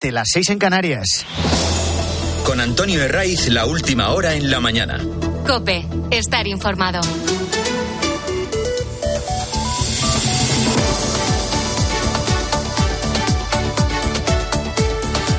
de las seis en Canarias. Con Antonio Herraiz, la última hora en la mañana. Cope, estar informado.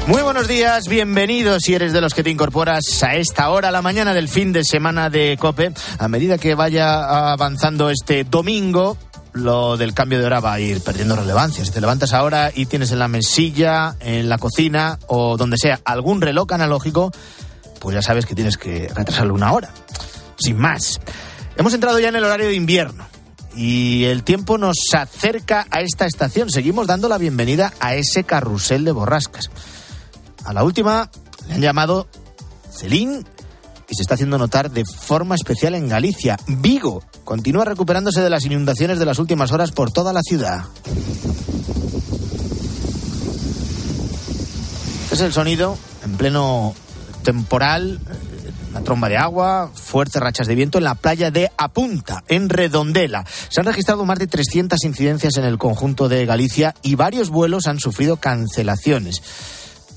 Muy buenos días, bienvenidos si eres de los que te incorporas a esta hora, la mañana del fin de semana de COPE. A medida que vaya avanzando este domingo, lo del cambio de hora va a ir perdiendo relevancia. Si te levantas ahora y tienes en la mesilla, en la cocina o donde sea algún reloj analógico, pues ya sabes que tienes que retrasarlo una hora. Sin más. Hemos entrado ya en el horario de invierno y el tiempo nos acerca a esta estación. Seguimos dando la bienvenida a ese carrusel de borrascas. A la última le han llamado Celín y se está haciendo notar de forma especial en Galicia. Vigo continúa recuperándose de las inundaciones de las últimas horas por toda la ciudad. Es el sonido en pleno temporal, una tromba de agua, fuertes rachas de viento en la playa de Apunta, en Redondela. Se han registrado más de 300 incidencias en el conjunto de Galicia y varios vuelos han sufrido cancelaciones.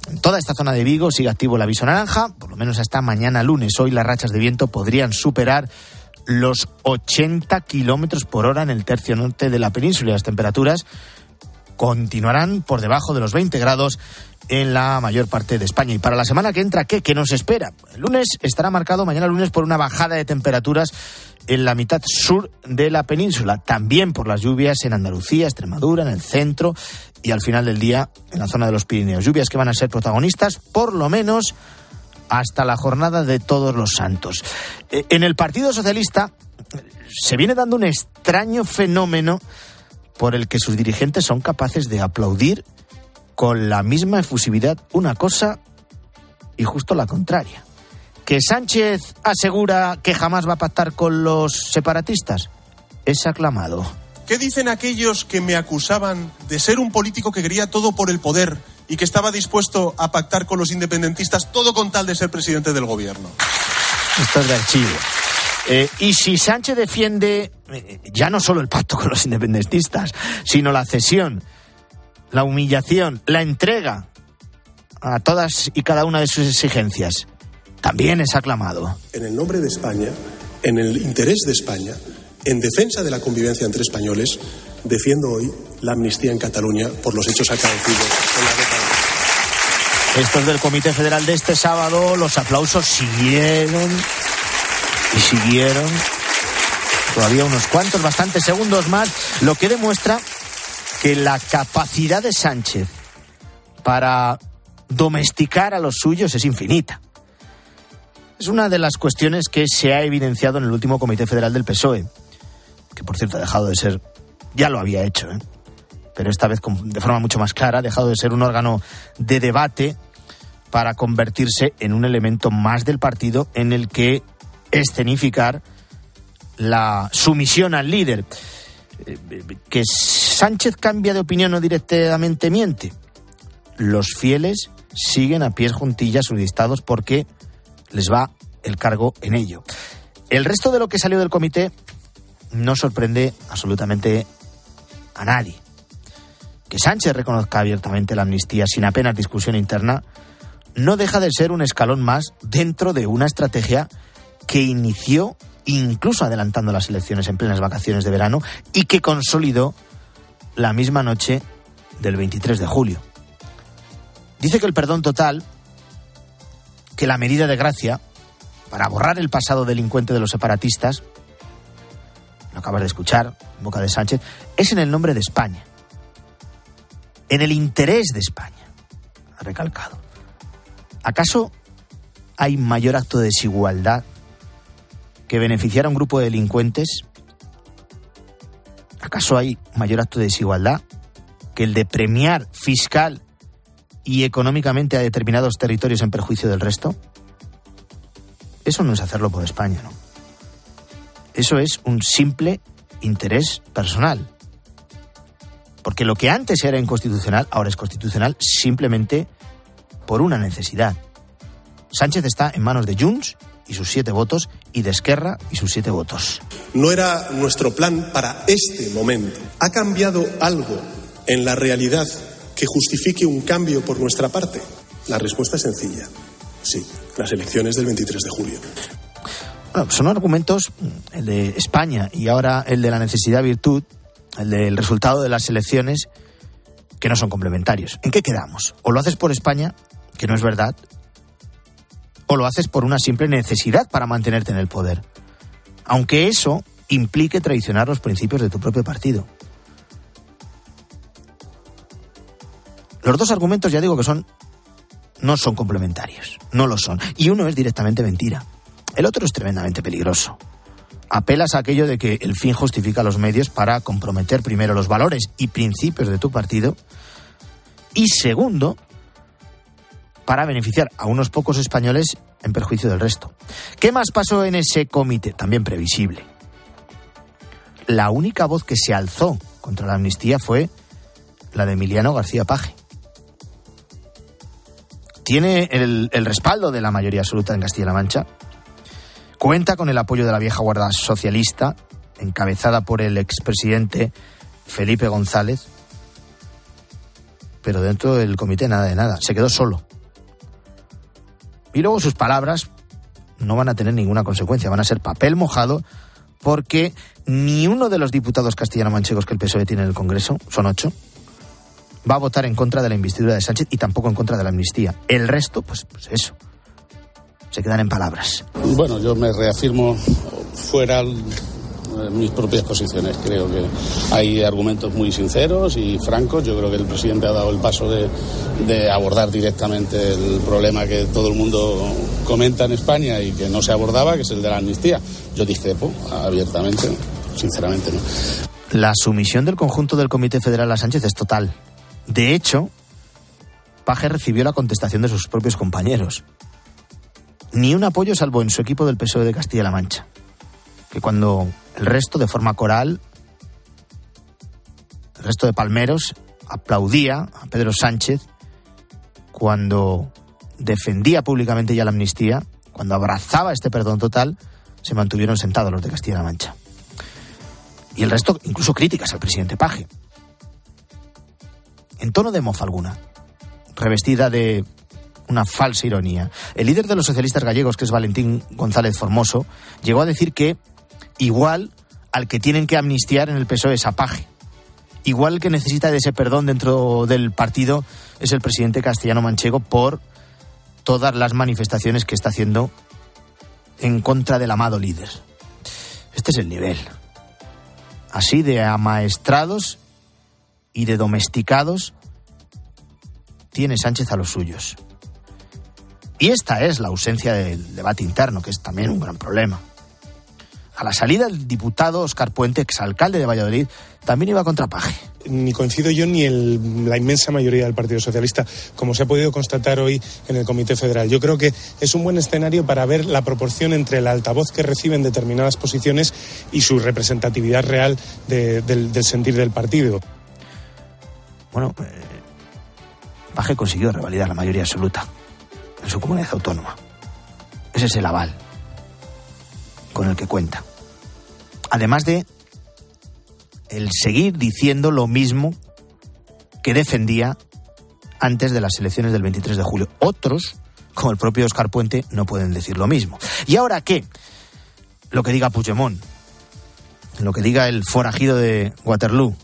En toda esta zona de Vigo sigue activo el aviso naranja, por lo menos hasta mañana lunes. Hoy las rachas de viento podrían superar los 80 kilómetros por hora en el tercio norte de la península. Las temperaturas continuarán por debajo de los 20 grados en la mayor parte de España. Y para la semana que entra, ¿qué? ¿Qué nos espera? El lunes estará marcado, mañana lunes, por una bajada de temperaturas en la mitad sur de la península. También por las lluvias en Andalucía, Extremadura, en el centro y al final del día en la zona de los Pirineos. Lluvias que van a ser protagonistas, por lo menos hasta la jornada de todos los santos. Eh, en el Partido Socialista se viene dando un extraño fenómeno por el que sus dirigentes son capaces de aplaudir con la misma efusividad una cosa y justo la contraria. ¿Que Sánchez asegura que jamás va a pactar con los separatistas? Es aclamado. ¿Qué dicen aquellos que me acusaban de ser un político que quería todo por el poder y que estaba dispuesto a pactar con los independentistas todo con tal de ser presidente del gobierno? Esto es de archivo. Eh, y si Sánchez defiende eh, ya no solo el pacto con los independentistas, sino la cesión, la humillación, la entrega a todas y cada una de sus exigencias, también es aclamado. En el nombre de España, en el interés de España, en defensa de la convivencia entre españoles, defiendo hoy la amnistía en Cataluña por los hechos acaecidos en la década. Estos del Comité Federal de este sábado, los aplausos siguieron y siguieron. Todavía unos cuantos, bastantes segundos más, lo que demuestra que la capacidad de Sánchez para domesticar a los suyos es infinita. Es una de las cuestiones que se ha evidenciado en el último Comité Federal del PSOE que por cierto ha dejado de ser, ya lo había hecho, ¿eh? pero esta vez de forma mucho más clara, ha dejado de ser un órgano de debate para convertirse en un elemento más del partido en el que escenificar la sumisión al líder. Que Sánchez cambia de opinión o directamente miente. Los fieles siguen a pies juntillas sus listados porque les va el cargo en ello. El resto de lo que salió del comité no sorprende absolutamente a nadie. Que Sánchez reconozca abiertamente la amnistía sin apenas discusión interna no deja de ser un escalón más dentro de una estrategia que inició incluso adelantando las elecciones en plenas vacaciones de verano y que consolidó la misma noche del 23 de julio. Dice que el perdón total, que la medida de gracia para borrar el pasado delincuente de los separatistas, lo acabas de escuchar, en boca de Sánchez, es en el nombre de España, en el interés de España, ha recalcado. ¿Acaso hay mayor acto de desigualdad que beneficiar a un grupo de delincuentes? ¿Acaso hay mayor acto de desigualdad que el de premiar fiscal y económicamente a determinados territorios en perjuicio del resto? Eso no es hacerlo por España, ¿no? Eso es un simple interés personal. Porque lo que antes era inconstitucional, ahora es constitucional simplemente por una necesidad. Sánchez está en manos de Junts y sus siete votos y de Esquerra y sus siete votos. No era nuestro plan para este momento. ¿Ha cambiado algo en la realidad que justifique un cambio por nuestra parte? La respuesta es sencilla. Sí, las elecciones del 23 de julio. Bueno, son argumentos, el de España y ahora el de la necesidad-virtud, el del resultado de las elecciones, que no son complementarios. ¿En qué quedamos? O lo haces por España, que no es verdad, o lo haces por una simple necesidad para mantenerte en el poder. Aunque eso implique traicionar los principios de tu propio partido. Los dos argumentos ya digo que son no son complementarios, no lo son. Y uno es directamente mentira. El otro es tremendamente peligroso. Apelas a aquello de que el fin justifica los medios para comprometer primero los valores y principios de tu partido y segundo, para beneficiar a unos pocos españoles en perjuicio del resto. ¿Qué más pasó en ese comité? También previsible. La única voz que se alzó contra la amnistía fue la de Emiliano García Paje. Tiene el, respaldo de la mayoría absoluta en Castilla-La Mancha. Cuenta con el apoyo de la vieja guarda socialista, encabezada por el expresidente Felipe González. Pero dentro del comité nada de nada. Se quedó solo. Y luego sus palabras no van a tener ninguna consecuencia, van a ser papel mojado porque ni uno de los diputados castellano-manchegos que el PSOE tiene en el Congreso, son ocho, va a votar en contra de la investidura de Sánchez y tampoco en contra de la amnistía. El resto, pues, pues eso, se quedan en palabras. Bueno, yo me reafirmo fuera mis propias posiciones. Creo que hay argumentos muy sinceros y francos. Yo creo que el presidente ha dado el paso de, abordar directamente el problema que todo el mundo comenta en España y que no se abordaba, que es el de la amnistía. Yo discrepo abiertamente, sinceramente no. La sumisión del conjunto del Comité Federal a Sánchez es total. De hecho, Paje recibió la contestación de sus propios compañeros. Ni un apoyo salvo en su equipo del PSOE de Castilla-La Mancha que cuando el resto, de forma coral, el resto de palmeros aplaudía a Pedro Sánchez cuando defendía públicamente ya la amnistía, cuando abrazaba este perdón total, se mantuvieron sentados los de Castilla-La Mancha. Y el resto, incluso críticas al presidente Paje. En tono de mofa alguna, revestida de una falsa ironía. El líder de los socialistas gallegos, que es Valentín González Formoso, llegó a decir que igual al que tienen que amnistiar en el PSOE es Paje. Igual que necesita de ese perdón dentro del partido es el presidente castellano manchego por todas las manifestaciones que está haciendo en contra del amado líder. Este es el nivel. Así de amaestrados y de domesticados tiene Sánchez a los suyos. Y esta es la ausencia del debate interno, que es también un gran problema. A la salida, el diputado Oscar Puente, exalcalde de Valladolid, también iba contra Paje. Ni coincido yo ni el, la inmensa mayoría del Partido Socialista, como se ha podido constatar hoy en el Comité Federal. Yo creo que es un buen escenario para ver la proporción entre el altavoz que reciben determinadas posiciones y su representatividad real de, del, del, sentir del partido. Bueno, eh, Paje consiguió revalidar la mayoría absoluta en su comunidad autónoma. Ese es el aval con el que cuenta. Además de el seguir diciendo lo mismo que defendía antes de las elecciones del 23 de julio. Otros, como el propio Oscar Puente, no pueden decir lo mismo. ¿Y ahora qué? Lo que diga Puigdemont, lo que diga el forajido de Waterloo,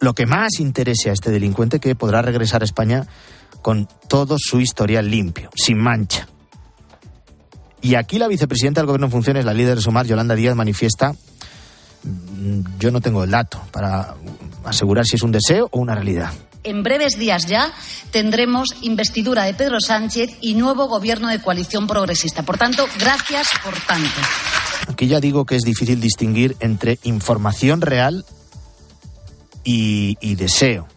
lo que más interese a este delincuente que podrá regresar a España con todo su historial limpio, sin mancha. Y aquí la vicepresidenta del Gobierno en funciones, la líder de Sumar, Yolanda Díaz, manifiesta, mm, yo no tengo el dato para asegurar si es un deseo o una realidad. En breves días ya tendremos investidura de Pedro Sánchez y nuevo gobierno de coalición progresista. Por tanto, gracias por tanto. Aquí ya digo que es difícil distinguir entre información real y, y deseo.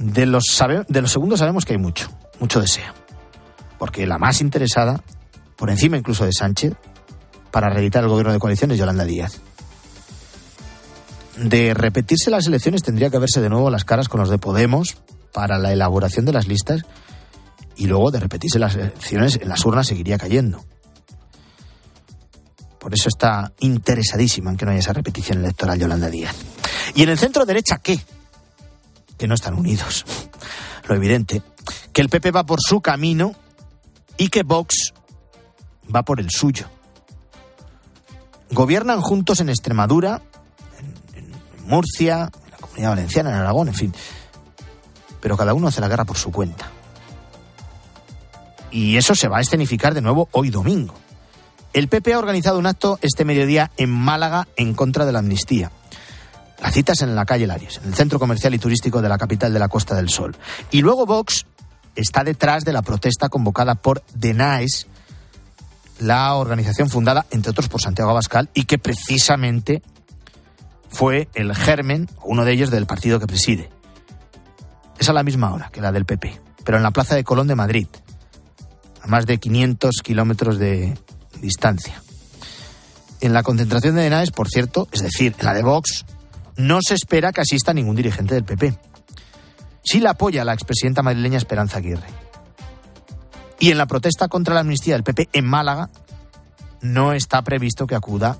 De los, sabe, de los segundos sabemos que hay mucho, mucho deseo porque la más interesada, por encima incluso de Sánchez, para reeditar el gobierno de coalición es Yolanda Díaz. De repetirse las elecciones tendría que verse de nuevo las caras con los de Podemos para la elaboración de las listas y luego de repetirse las elecciones en las urnas seguiría cayendo. Por eso está interesadísima en que no haya esa repetición electoral Yolanda Díaz. ¿Y en el centro derecha qué? que no están unidos. Lo evidente, que el PP va por su camino y que Vox va por el suyo. Gobiernan juntos en Extremadura, en, Murcia, en la Comunidad Valenciana, en Aragón, en fin. Pero cada uno hace la guerra por su cuenta. Y eso se va a escenificar de nuevo hoy domingo. El PP ha organizado un acto este mediodía en Málaga en contra de la amnistía. La cita es en la calle Larios, en el centro comercial y turístico de la capital de la Costa del Sol. Y luego Vox está detrás de la protesta convocada por DENAES, la organización fundada, entre otros, por Santiago Abascal y que precisamente fue el germen, uno de ellos, del partido que preside. Es a la misma hora que la del PP, pero en la Plaza de Colón de Madrid, a más de 500 kilómetros de distancia. En la concentración de DENAES, por cierto, es decir, en la de Vox, no se espera que asista ningún dirigente del PP. Sí la apoya la expresidenta madrileña Esperanza Aguirre. Y en la protesta contra la amnistía del PP en Málaga no está previsto que acuda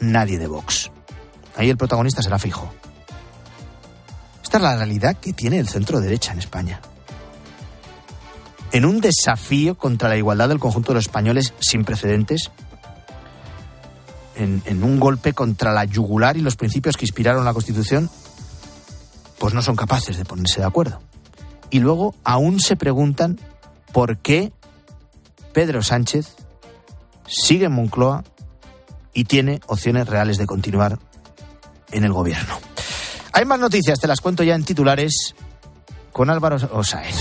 nadie de Vox. Ahí el protagonista será fijo. Esta es la realidad que tiene el centro derecha en España. En un desafío contra la igualdad del conjunto de los españoles sin precedentes, en, en, un golpe contra la yugular y los principios que inspiraron la Constitución, pues no son capaces de ponerse de acuerdo. Y luego aún se preguntan por qué Pedro Sánchez sigue en Moncloa y tiene opciones reales de continuar en el gobierno. Hay más noticias, te las cuento ya en titulares con Álvaro Osaez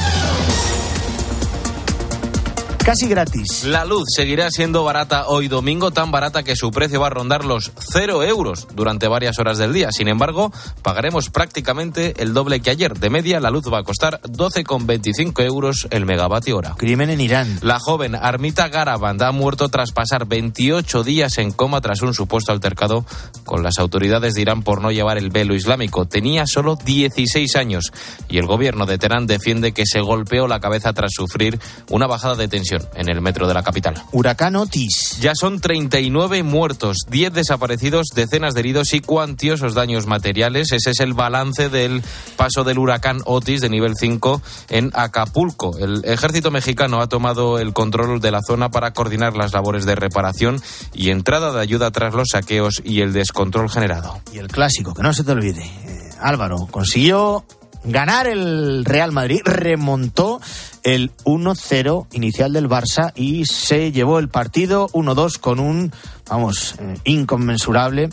casi gratis. La luz seguirá siendo barata hoy domingo, tan barata que su precio va a rondar los 0 euros durante varias horas del día. Sin embargo, pagaremos prácticamente el doble que ayer. De media, la luz va a costar 12,25 euros el megavatio hora. Crimen en Irán. La joven Armita Garaband ha muerto tras pasar 28 días en coma tras un supuesto altercado con las autoridades de Irán por no llevar el velo islámico. Tenía solo 16 años y el gobierno de Teherán defiende que se golpeó la cabeza tras sufrir una bajada de tensión en el metro de la capital. Huracán Otis. Ya son 39 muertos, 10 desaparecidos, decenas de heridos y cuantiosos daños materiales. Ese es el balance del paso del huracán Otis de nivel 5 en Acapulco. El ejército mexicano ha tomado el control de la zona para coordinar las labores de reparación y entrada de ayuda tras los saqueos y el descontrol generado. Y el clásico, que no se te olvide. Eh, Álvaro consiguió ganar el Real Madrid, remontó el 1-0 inicial del Barça y se llevó el partido 1-2 con un, vamos, eh, inconmensurable,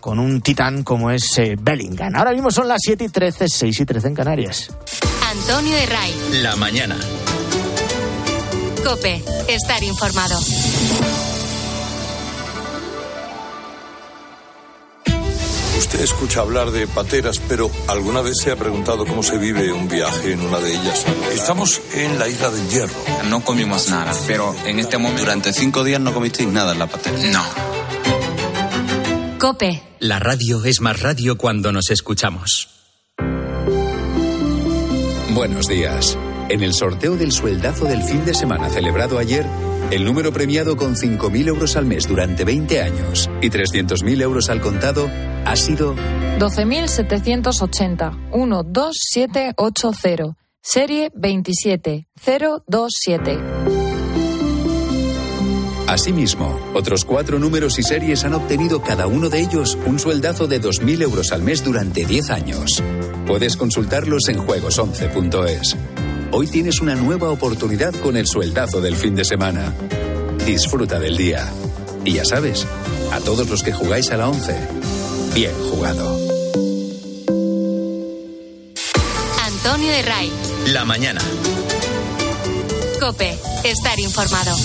con un titán como es eh, Bellingham. Ahora mismo son las 7 y 13, 6 y 13 en Canarias. Antonio Herray. La mañana. Cope, estar informado. Usted escucha hablar de pateras, pero ¿alguna vez se ha preguntado cómo se vive un viaje en una de ellas? Estamos en la isla del Hierro. No comimos nada, pero en este momento... Durante cinco días no comisteis nada en la patera. No. Cope. La radio es más radio cuando nos escuchamos. Buenos días. En el sorteo del sueldazo del fin de semana celebrado ayer, el número premiado con 5.000 euros al mes durante 20 años y 300.000 euros al contado ha sido 12.780 12780 serie 27027. Asimismo, otros cuatro números y series han obtenido cada uno de ellos un sueldazo de 2.000 euros al mes durante 10 años. Puedes consultarlos en juegos11.es. Hoy tienes una nueva oportunidad con el sueldazo del fin de semana. Disfruta del día. Y ya sabes, a todos los que jugáis a la 11, bien jugado. Antonio de Ray. La mañana. Cope, estar informado.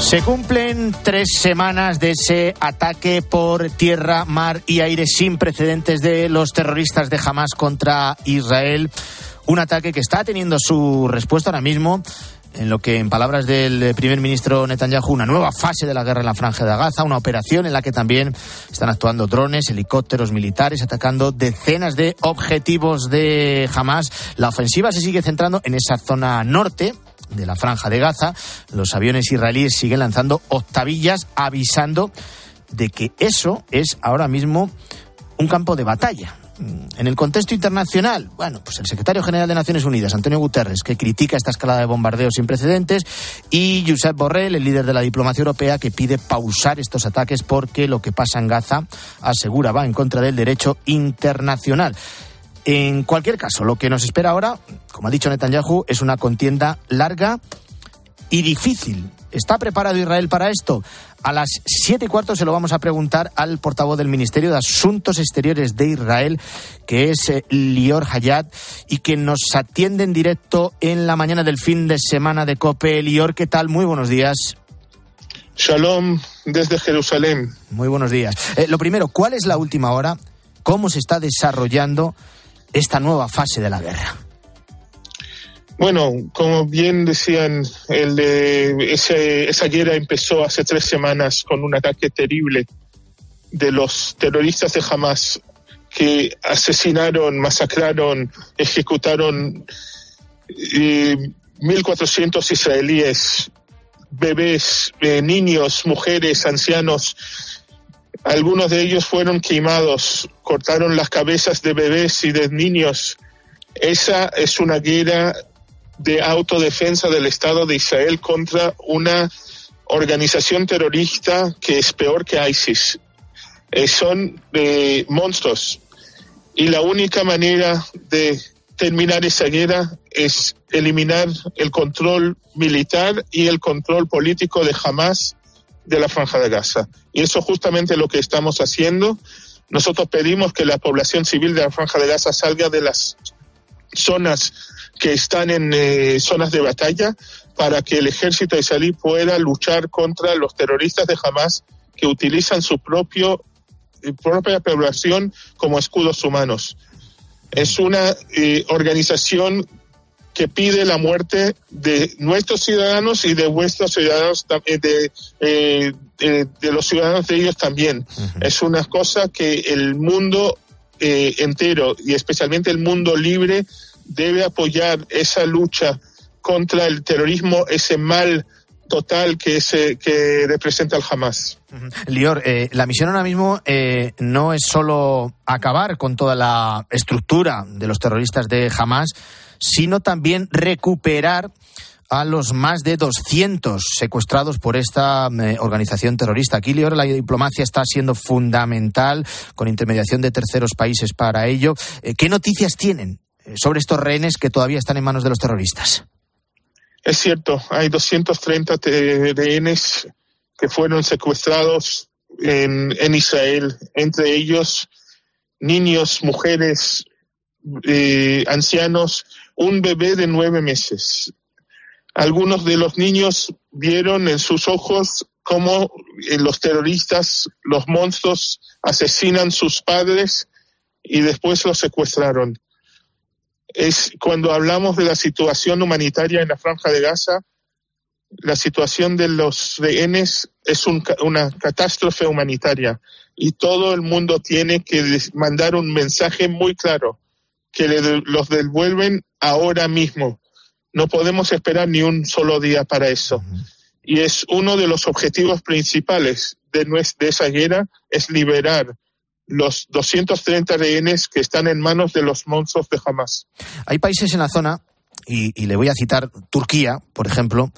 Se cumplen tres semanas de ese ataque por tierra, mar y aire sin precedentes de los terroristas de Hamas contra Israel. Un ataque que está teniendo su respuesta ahora mismo en lo que, en palabras del primer ministro Netanyahu, una nueva fase de la guerra en la franja de Gaza, una operación en la que también están actuando drones, helicópteros militares, atacando decenas de objetivos de Hamas. La ofensiva se sigue centrando en esa zona norte, de la franja de Gaza, los aviones israelíes siguen lanzando octavillas avisando de que eso es ahora mismo un campo de batalla. En el contexto internacional, bueno, pues el secretario general de Naciones Unidas, Antonio Guterres, que critica esta escalada de bombardeos sin precedentes, y Josep Borrell, el líder de la diplomacia europea, que pide pausar estos ataques porque lo que pasa en Gaza, asegura, va en contra del derecho internacional. En cualquier caso, lo que nos espera ahora, como ha dicho Netanyahu, es una contienda larga y difícil. ¿Está preparado Israel para esto? A las siete y cuarto se lo vamos a preguntar al portavoz del Ministerio de Asuntos Exteriores de Israel, que es eh, Lior Hayat, y que nos atiende en directo en la mañana del fin de semana de COPE. Lior, ¿qué tal? Muy buenos días. Shalom desde Jerusalén. Muy buenos días. Eh, lo primero, ¿cuál es la última hora? ¿Cómo se está desarrollando esta nueva fase de la guerra? Bueno, como bien decían, el, ese, esa guerra empezó hace tres semanas con un ataque terrible de los terroristas de Hamas que asesinaron, masacraron, ejecutaron eh, 1.400 israelíes, bebés, eh, niños, mujeres, ancianos. Algunos de ellos fueron quemados, cortaron las cabezas de bebés y de niños. Esa es una guerra de autodefensa del Estado de Israel contra una organización terrorista que es peor que ISIS. Eh, son eh, monstruos. Y la única manera de terminar esa guerra es eliminar el control militar y el control político de Hamas de la Franja de Gaza. Y eso justamente lo que estamos haciendo. Nosotros pedimos que la población civil de la Franja de Gaza salga de las zonas que están en eh, zonas de batalla para que el ejército israelí pueda luchar contra los terroristas de Hamas que utilizan su propio, eh, propia población como escudos humanos. Es una eh, organización que pide la muerte de nuestros ciudadanos y de vuestros ciudadanos, de, eh, de, los ciudadanos de ellos también. Es una cosa que el mundo eh, entero y especialmente el mundo libre debe apoyar esa lucha contra el terrorismo, ese mal total que, ese, que representa el Hamas. Lior, eh, la misión ahora mismo eh, no es solo acabar con toda la estructura de los terroristas de Hamas, sino también recuperar a los más de 200 secuestrados por esta eh, organización terrorista. Aquí, Lior, la diplomacia está siendo fundamental con intermediación de terceros países para ello. ¿Qué noticias tienen sobre estos rehenes que todavía están en manos de los terroristas? Es cierto, hay 230 rehenes que fueron secuestrados en, Israel, entre ellos niños, mujeres, eh, ancianos, un bebé de nueve meses. Algunos de los niños vieron en sus ojos cómo eh, los terroristas, los monstruos, asesinan sus padres y después los secuestraron es cuando hablamos de la situación humanitaria en la franja de Gaza, la situación de los rehenes es una catástrofe humanitaria y todo el mundo tiene que mandar un mensaje muy claro que los devuelven ahora mismo. No podemos esperar ni un solo día para eso. Y es uno de los objetivos principales de, de esa guerra, es liberar los 230 rehenes que están en manos de los monstruos de Hamas. Hay países en la zona, y, le voy a citar Turquía, por ejemplo,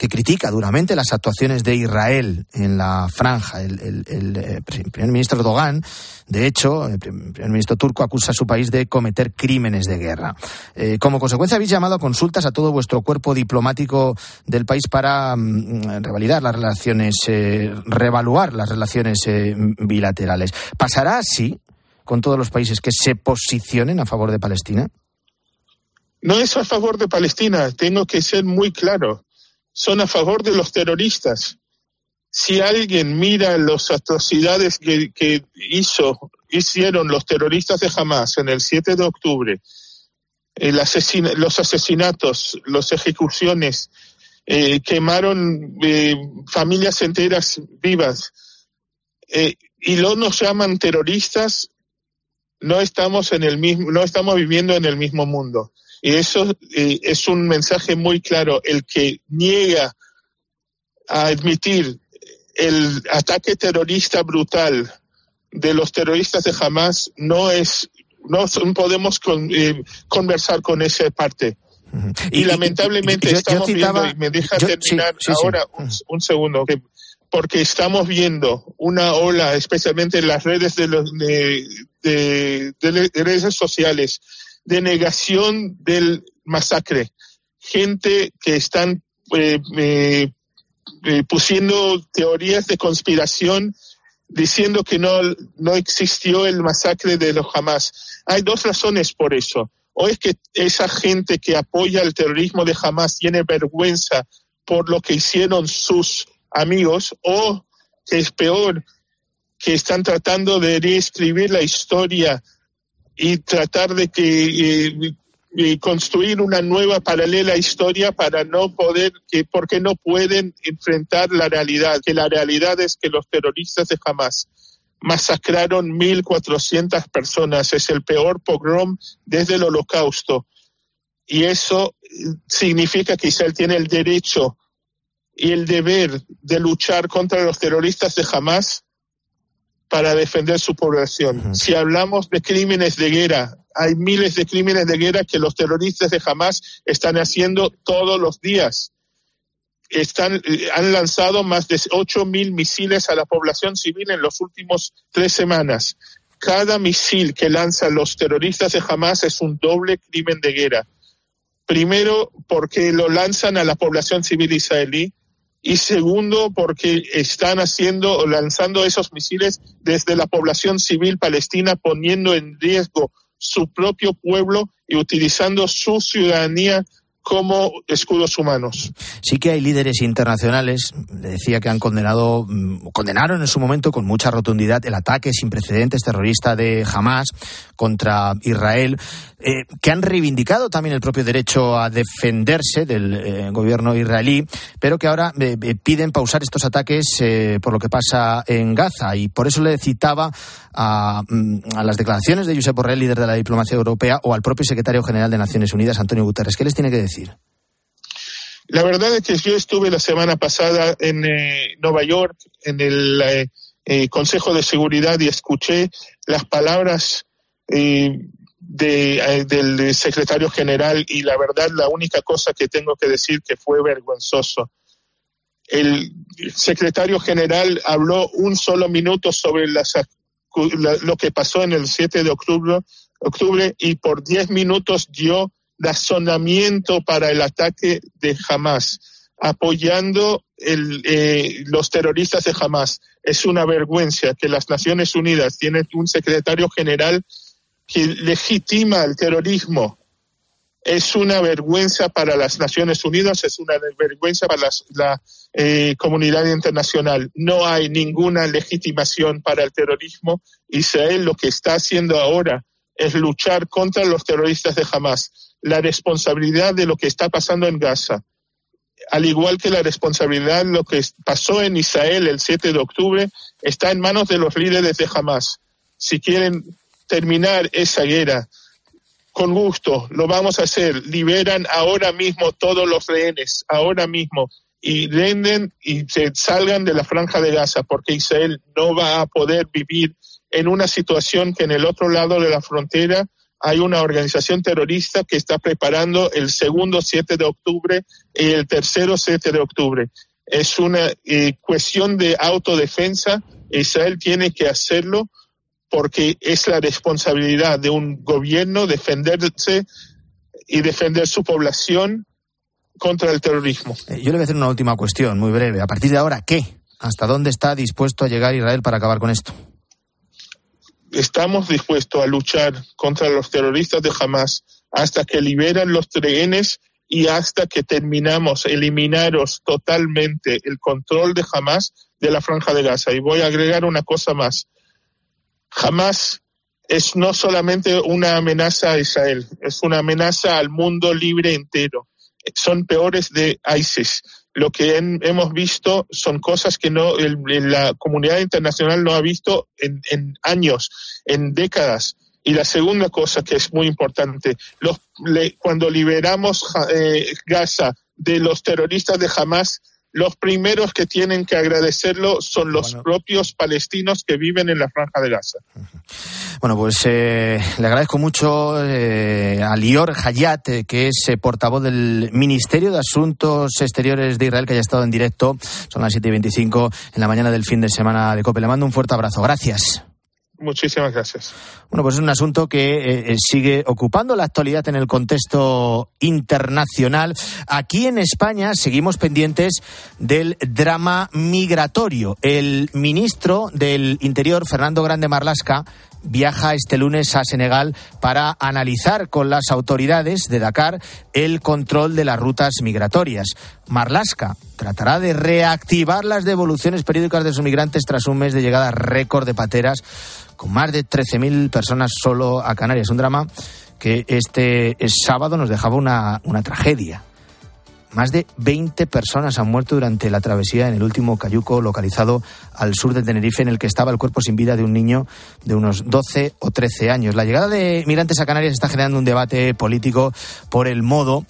que critica duramente las actuaciones de Israel en la franja. El, eh, primer ministro Erdogan, de hecho, el primer ministro turco acusa a su país de cometer crímenes de guerra. Eh, como consecuencia, habéis llamado a consultas a todo vuestro cuerpo diplomático del país para mm, revalidar las relaciones, eh, reevaluar las relaciones bilaterales. ¿Pasará así con todos los países que se posicionen a favor de Palestina? No es a favor de Palestina, tengo que ser muy claro son a favor de los terroristas. Si alguien mira las atrocidades que, hizo, hicieron los terroristas de Hamas en el 7 de octubre, los asesinatos, las ejecuciones, eh, quemaron eh, familias enteras vivas eh, y no nos llaman terroristas, no estamos en el mismo, no estamos viviendo en el mismo mundo. Y eso eh, es un mensaje muy claro. El que niega a admitir el ataque terrorista brutal de los terroristas de Hamas no es no podemos eh, conversar con esa parte. Y, lamentablemente estamos viendo, y me deja terminar ahora Un, segundo, porque estamos viendo una ola, especialmente en las redes de, los, de, redes sociales, de negación del masacre. Gente que están eh, eh, pusiendo teorías de conspiración diciendo que no, no existió el masacre de los Hamas. Hay dos razones por eso. O es que esa gente que apoya el terrorismo de Hamas tiene vergüenza por lo que hicieron sus amigos, o que es peor, que están tratando de reescribir la historia y tratar de que eh, construir una nueva paralela historia para no poder que porque no pueden enfrentar la realidad que la realidad es que los terroristas de Hamas masacraron 1.400 personas. Es el peor pogrom desde el Holocausto. Y eso eh, significa que Israel tiene el derecho y el deber de luchar contra los terroristas de Hamas para defender su población. Si hablamos de crímenes de guerra, hay miles de crímenes de guerra que los terroristas de Hamas están haciendo todos los días. Están, eh, han lanzado más de 8 mil misiles a la población civil en los últimos tres semanas. Cada misil que lanzan los terroristas de Hamas es un doble crimen de guerra. Primero, porque lo lanzan a la población civil israelí y segundo porque están haciendo lanzando esos misiles desde la población civil palestina poniendo en riesgo su propio pueblo y utilizando su ciudadanía como escudos humanos. Sí que hay líderes internacionales, decía que han condenado, mm, condenaron en su momento con mucha rotundidad el ataque sin precedentes terrorista de Hamas contra Israel, eh, que han reivindicado también el propio derecho a defenderse del eh, gobierno israelí, pero que ahora eh, piden pausar estos ataques por lo que pasa en Gaza. Y por eso le citaba a, mm, a las declaraciones de Josep Borrell, líder de la diplomacia europea, o al propio secretario general de Naciones Unidas, Antonio Guterres. ¿Qué les tiene que decir? La verdad es que yo estuve la semana pasada en Nueva York, en el Consejo de Seguridad, y escuché las palabras de, eh, del secretario general y la verdad la única cosa que tengo que decir que fue vergonzoso. El secretario general habló un solo minuto sobre lo que pasó en el 7 de octubre, octubre y por 10 minutos dio razonamiento para el ataque de Hamas, apoyando el, eh, los terroristas de Hamas. Es una vergüenza que las Naciones Unidas tienen un secretario general que legitima el terrorismo es una vergüenza para las Naciones Unidas, es una vergüenza para la eh, comunidad internacional. No hay ninguna legitimación para el terrorismo. Israel lo que está haciendo ahora es luchar contra los terroristas de Hamas. La responsabilidad de lo que está pasando en Gaza, al igual que la responsabilidad de lo que pasó en Israel el 7 de octubre, está en manos de los líderes de Hamas. Si quieren terminar esa guerra. Con gusto, lo vamos a hacer. Liberan ahora mismo todos los rehenes, ahora mismo, y renden y se salgan de la franja de Gaza, porque Israel no va a poder vivir en una situación que en el otro lado de la frontera hay una organización terrorista que está preparando el segundo 7 de octubre y el tercero 7 de octubre. Es una eh, cuestión de autodefensa. Israel tiene que hacerlo porque es la responsabilidad de un gobierno defenderse y defender su población contra el terrorismo. Eh, yo le voy a hacer una última cuestión, muy breve. A partir de ahora, ¿qué? ¿Hasta dónde está dispuesto a llegar Israel para acabar con esto? Estamos dispuestos a luchar contra los terroristas de Hamas hasta que liberan los trenes y hasta que terminamos eliminaros totalmente el control de Hamas de la franja de Gaza. Y voy a agregar una cosa más jamás es no solamente una amenaza a Israel, es una amenaza al mundo libre entero. Son peores de ISIS. Lo que hemos visto son cosas que no la comunidad internacional no ha visto en, años, en décadas. Y la segunda cosa que es muy importante, cuando liberamos eh, Gaza de los terroristas de Hamas, los primeros que tienen que agradecerlo son los propios palestinos que viven en la franja de Gaza. Bueno, pues eh, le agradezco mucho eh, a Lior Hayat, eh, que es eh, portavoz del Ministerio de Asuntos Exteriores de Israel, que haya estado en directo. Son las 7 y 25 en la mañana del fin de semana de COPE. Le mando un fuerte abrazo. Gracias. Muchísimas gracias. Bueno, pues es un asunto que eh, eh, sigue ocupando la actualidad en el contexto internacional. Aquí en España seguimos pendientes del drama migratorio. El ministro del Interior, Fernando Grande Marlasca, viaja este lunes a Senegal para analizar con las autoridades de Dakar el control de las rutas migratorias. Marlasca tratará de reactivar las devoluciones periódicas de sus migrantes tras un mes de llegada récord de pateras con más de 13.000 personas solo a Canarias. Un drama que este sábado nos dejaba una, una tragedia. Más de 20 personas han muerto durante la travesía en el último cayuco localizado al sur de Tenerife, en el que estaba el cuerpo sin vida de un niño de unos 12 o 13 años. La llegada de migrantes a Canarias está generando un debate político por el modo,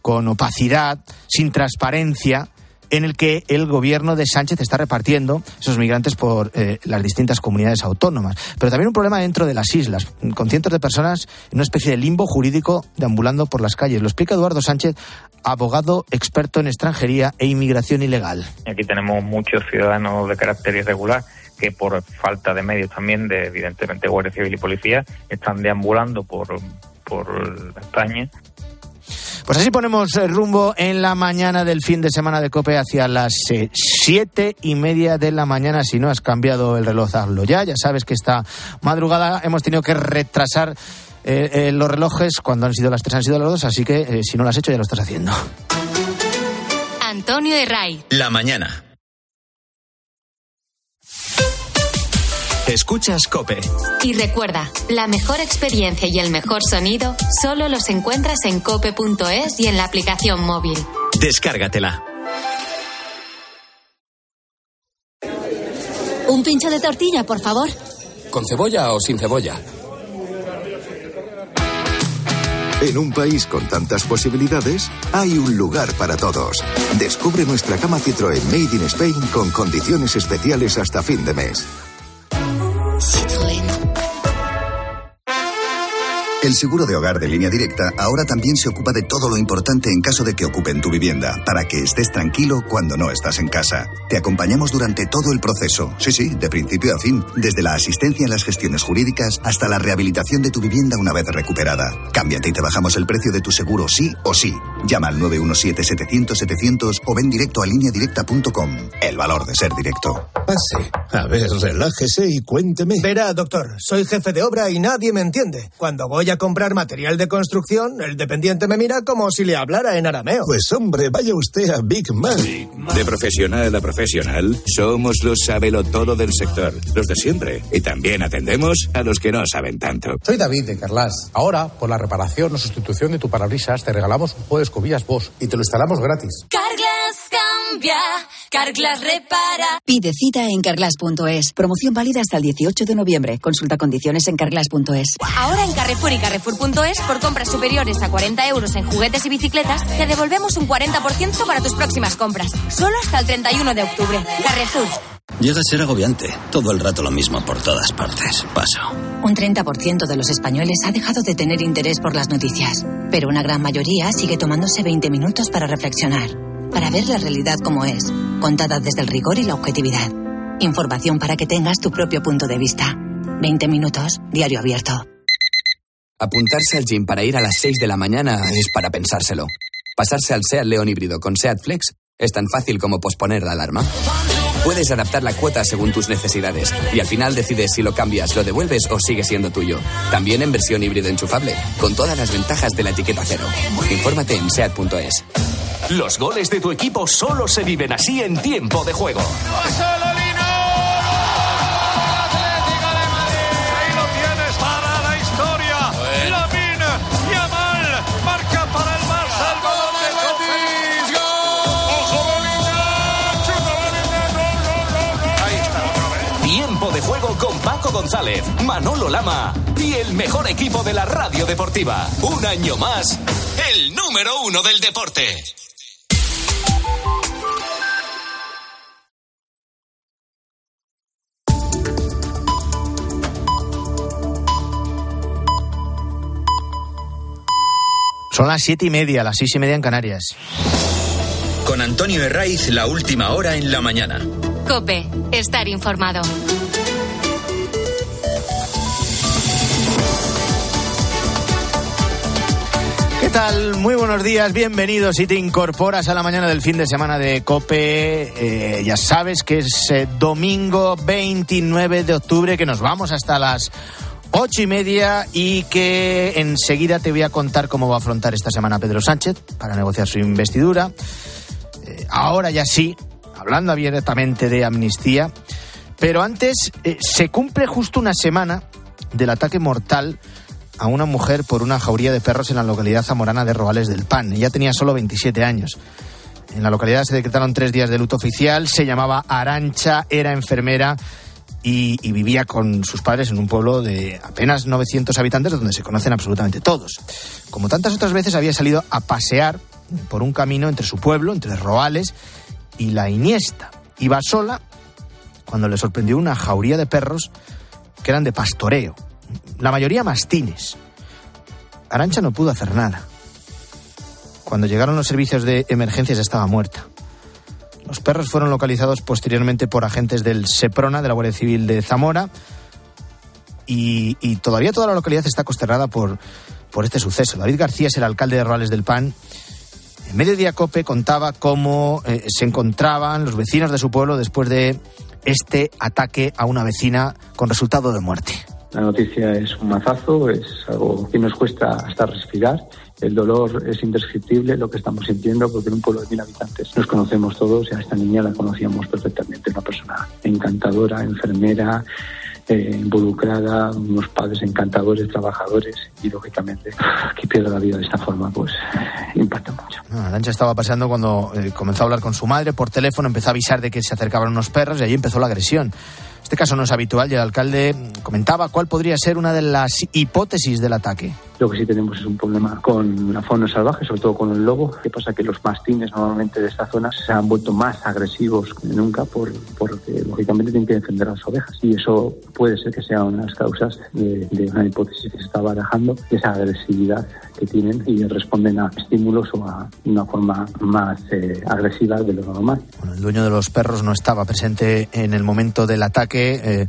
con opacidad, sin transparencia, en el que el gobierno de Sánchez está repartiendo esos migrantes por eh, las distintas comunidades autónomas. Pero también un problema dentro de las islas, con cientos de personas en una especie de limbo jurídico deambulando por las calles. Lo explica Eduardo Sánchez, abogado experto en extranjería e inmigración ilegal. Aquí tenemos muchos ciudadanos de carácter irregular que por falta de medios también, de evidentemente Guardia Civil y Policía, están deambulando por, por España pues así ponemos rumbo en la mañana del fin de semana de COPE hacia las eh, siete y media de la mañana. Si no has cambiado el reloj, hazlo ya. Ya sabes que esta madrugada hemos tenido que retrasar eh, eh, los relojes. Cuando han sido las tres, han sido las dos. Así que eh, si no lo has hecho, ya lo estás haciendo. Antonio de Ray. La mañana. Escuchas Cope. Y recuerda, la mejor experiencia y el mejor sonido solo los encuentras en cope.es y en la aplicación móvil. Descárgatela. Un pincho de tortilla, por favor. ¿Con cebolla o sin cebolla? En un país con tantas posibilidades, hay un lugar para todos. Descubre nuestra cama Citroën Made in Spain con condiciones especiales hasta fin de mes. 细作 El seguro de hogar de línea directa ahora también se ocupa de todo lo importante en caso de que ocupen tu vivienda, para que estés tranquilo cuando no estás en casa. Te acompañamos durante todo el proceso, sí, sí, de principio a fin, desde la asistencia en las gestiones jurídicas hasta la rehabilitación de tu vivienda una vez recuperada. Cámbiate y te bajamos el precio de tu seguro sí o sí. Llama al 917-700-700 o ven directo a lineadirecta.com. El valor de ser directo. Pase. A ver, relájese y cuénteme. Verá, doctor, soy jefe de obra y nadie me entiende. Cuando voy a comprar material de construcción, el dependiente me mira como si le hablara en arameo. Pues hombre, vaya usted a Big Man. De profesional a profesional, somos los todo del sector, los de siempre. Y también atendemos a los que no saben tanto. Soy David de Carlas. Ahora, por la reparación o sustitución de tu parabrisas, te regalamos un juego de escobillas Bosch y te lo instalamos gratis. Cambia, Carglass repara. Pide cita en carglass.es. Promoción válida hasta el 18 de noviembre. Consulta condiciones en carglass.es. Ahora en Carrefour y Carrefour.es, por compras superiores a 40 euros en juguetes y bicicletas, te devolvemos un 40% para tus próximas compras. Solo hasta el 31 de octubre. Carrefour. Llega a ser agobiante. Todo el rato lo mismo por todas partes. Paso. Un 30% de los españoles ha dejado de tener interés por las noticias, pero una gran mayoría sigue tomándose 20 minutos para reflexionar, para ver la realidad como es, contada desde el rigor y la objetividad. Información para que tengas tu propio punto de vista. 20 minutos, diario abierto. Apuntarse al gym para ir a las 6 de la mañana es para pensárselo. Pasarse al SEAT León híbrido con SEAT Flex es tan fácil como posponer la alarma. Puedes adaptar la cuota según tus necesidades y al final decides si lo cambias, lo devuelves o sigue siendo tuyo. También en versión híbrido enchufable, con todas las ventajas de la etiqueta cero. Infórmate en SEAT.es. Los goles de tu equipo solo se viven así en tiempo de juego. Ahí lo tienes para la historia. Lamine Yamal marca para el Betis. ¡Ojo Bellingham! ¡Chuta gol, gol, gol! Ahí está otra vez. Tiempo de juego con Paco González, Manolo Lama y el mejor equipo de la radio deportiva. Un año más, el número uno del deporte. Son las siete y media, las seis y media en Canarias. Con Antonio Herraiz, la última hora en la mañana. Cope, estar informado. ¿Qué tal? Muy buenos días, bienvenidos si te incorporas a la mañana del fin de semana de Cope. Eh, ya sabes que es eh, domingo 29 de octubre, que nos vamos hasta las ocho y media y que enseguida te voy a contar cómo va a afrontar esta semana Pedro Sánchez para negociar su investidura. Eh, ahora ya sí, hablando abiertamente de amnistía, pero antes se cumple justo una semana del ataque mortal a una mujer por una jauría de perros en la localidad zamorana de Roales del Pan. Ella tenía solo 27 años. En la localidad se decretaron tres días de luto oficial. Se llamaba Arancha, era enfermera y, vivía con sus padres en un pueblo de apenas 900 habitantes donde se conocen absolutamente todos. Como tantas otras veces había salido a pasear por un camino entre su pueblo, entre Roales y la Iniesta. Iba sola cuando le sorprendió una jauría de perros que eran de pastoreo la mayoría mastines. Arancha no pudo hacer nada. Cuando llegaron los servicios de emergencias estaba muerta. Los perros fueron localizados posteriormente por agentes del SEPRONA, de la Guardia Civil de Zamora, y, todavía toda la localidad está consternada por, por este suceso. David García es el alcalde de Rurales del Pan. En Mediodía Cope contaba cómo eh, se encontraban los vecinos de su pueblo después de este ataque a una vecina con resultado de muerte. La noticia es un mazazo, es algo que nos cuesta hasta respirar. El dolor es indescriptible lo que estamos sintiendo porque en un pueblo de mil habitantes nos conocemos todos y a esta niña la conocíamos perfectamente. Una persona encantadora, enfermera, eh, involucrada, unos padres encantadores, trabajadores y lógicamente que pierda la vida de esta forma pues impacta mucho. Ah, Lancha estaba paseando cuando eh, comenzó a hablar con su madre por teléfono, empezó a avisar de que se acercaban unos perros y ahí empezó la agresión. Este caso no es habitual y el alcalde comentaba cuál podría ser una de las hipótesis del ataque. Lo que sí tenemos es un problema con la fauna salvaje, sobre todo con el lobo. ¿Qué pasa? Que los mastines normalmente de esta zona se han vuelto más agresivos que nunca por, porque lógicamente tienen que defender a las ovejas. Y eso puede ser que sea una de las causas de, una hipótesis que se está barajando, esa agresividad que tienen y responden a estímulos o a una forma más eh, agresiva de lo normal. El dueño de los perros no estaba presente en el momento del ataque. Eh,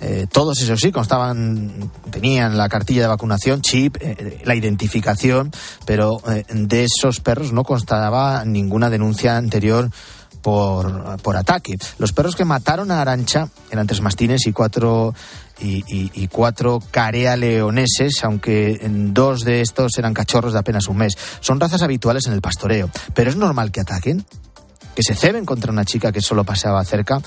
eh, todos esos sí constaban, tenían la cartilla de vacunación, chip, eh, la identificación, pero eh, de esos perros no constaba ninguna denuncia anterior por, por ataque. Los perros que mataron a Arancha eran tres mastines y cuatro y, y, cuatro carea leoneses, aunque dos de estos eran cachorros de apenas un mes. Son razas habituales en el pastoreo, pero es normal que ataquen, que se ceben contra una chica que solo paseaba cerca.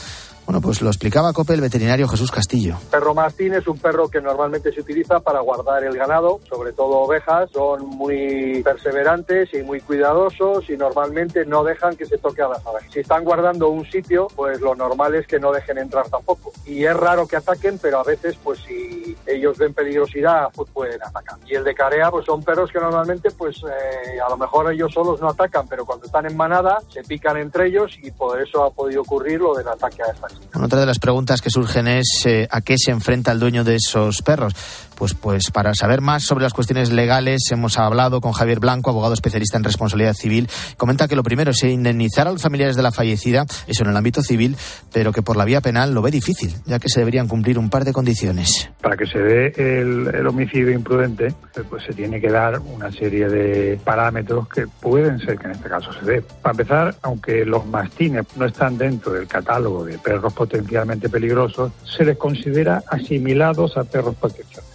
Bueno, pues lo explicaba Cope el veterinario Jesús Castillo. Perro mastín es un perro que normalmente se utiliza para guardar el ganado, sobre todo ovejas. Son muy perseverantes y muy cuidadosos y normalmente no dejan que se toque a las abejas. Si están guardando un sitio, pues lo normal es que no dejen entrar tampoco. Y es raro que ataquen, pero a veces, pues si ellos ven peligrosidad, pues pueden atacar. Y el de carea, pues son perros que normalmente, pues eh, a lo mejor ellos solos no atacan, pero cuando están en manada, se pican entre ellos y por eso ha podido ocurrir lo del ataque a esta otra de las preguntas que surgen es eh, a qué se enfrenta el dueño de esos perros. Pues, pues para saber más sobre las cuestiones legales hemos hablado con Javier Blanco, abogado especialista en responsabilidad civil. Comenta que lo primero es indemnizar a los familiares de la fallecida, eso en el ámbito civil, pero que por la vía penal lo ve difícil, ya que se deberían cumplir un par de condiciones. Para que se dé el, homicidio imprudente, pues se tiene que dar una serie de parámetros que pueden ser que en este caso se dé. Para empezar, aunque los mastines no están dentro del catálogo de perros potencialmente peligrosos, se les considera asimilados a perros potencialmente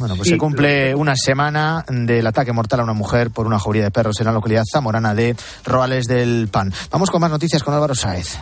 bueno, pues sí, se cumple una semana del ataque mortal a una mujer por una jauría de perros en la localidad zamorana de Roales del Pan. Vamos con más noticias con Álvaro Sáez.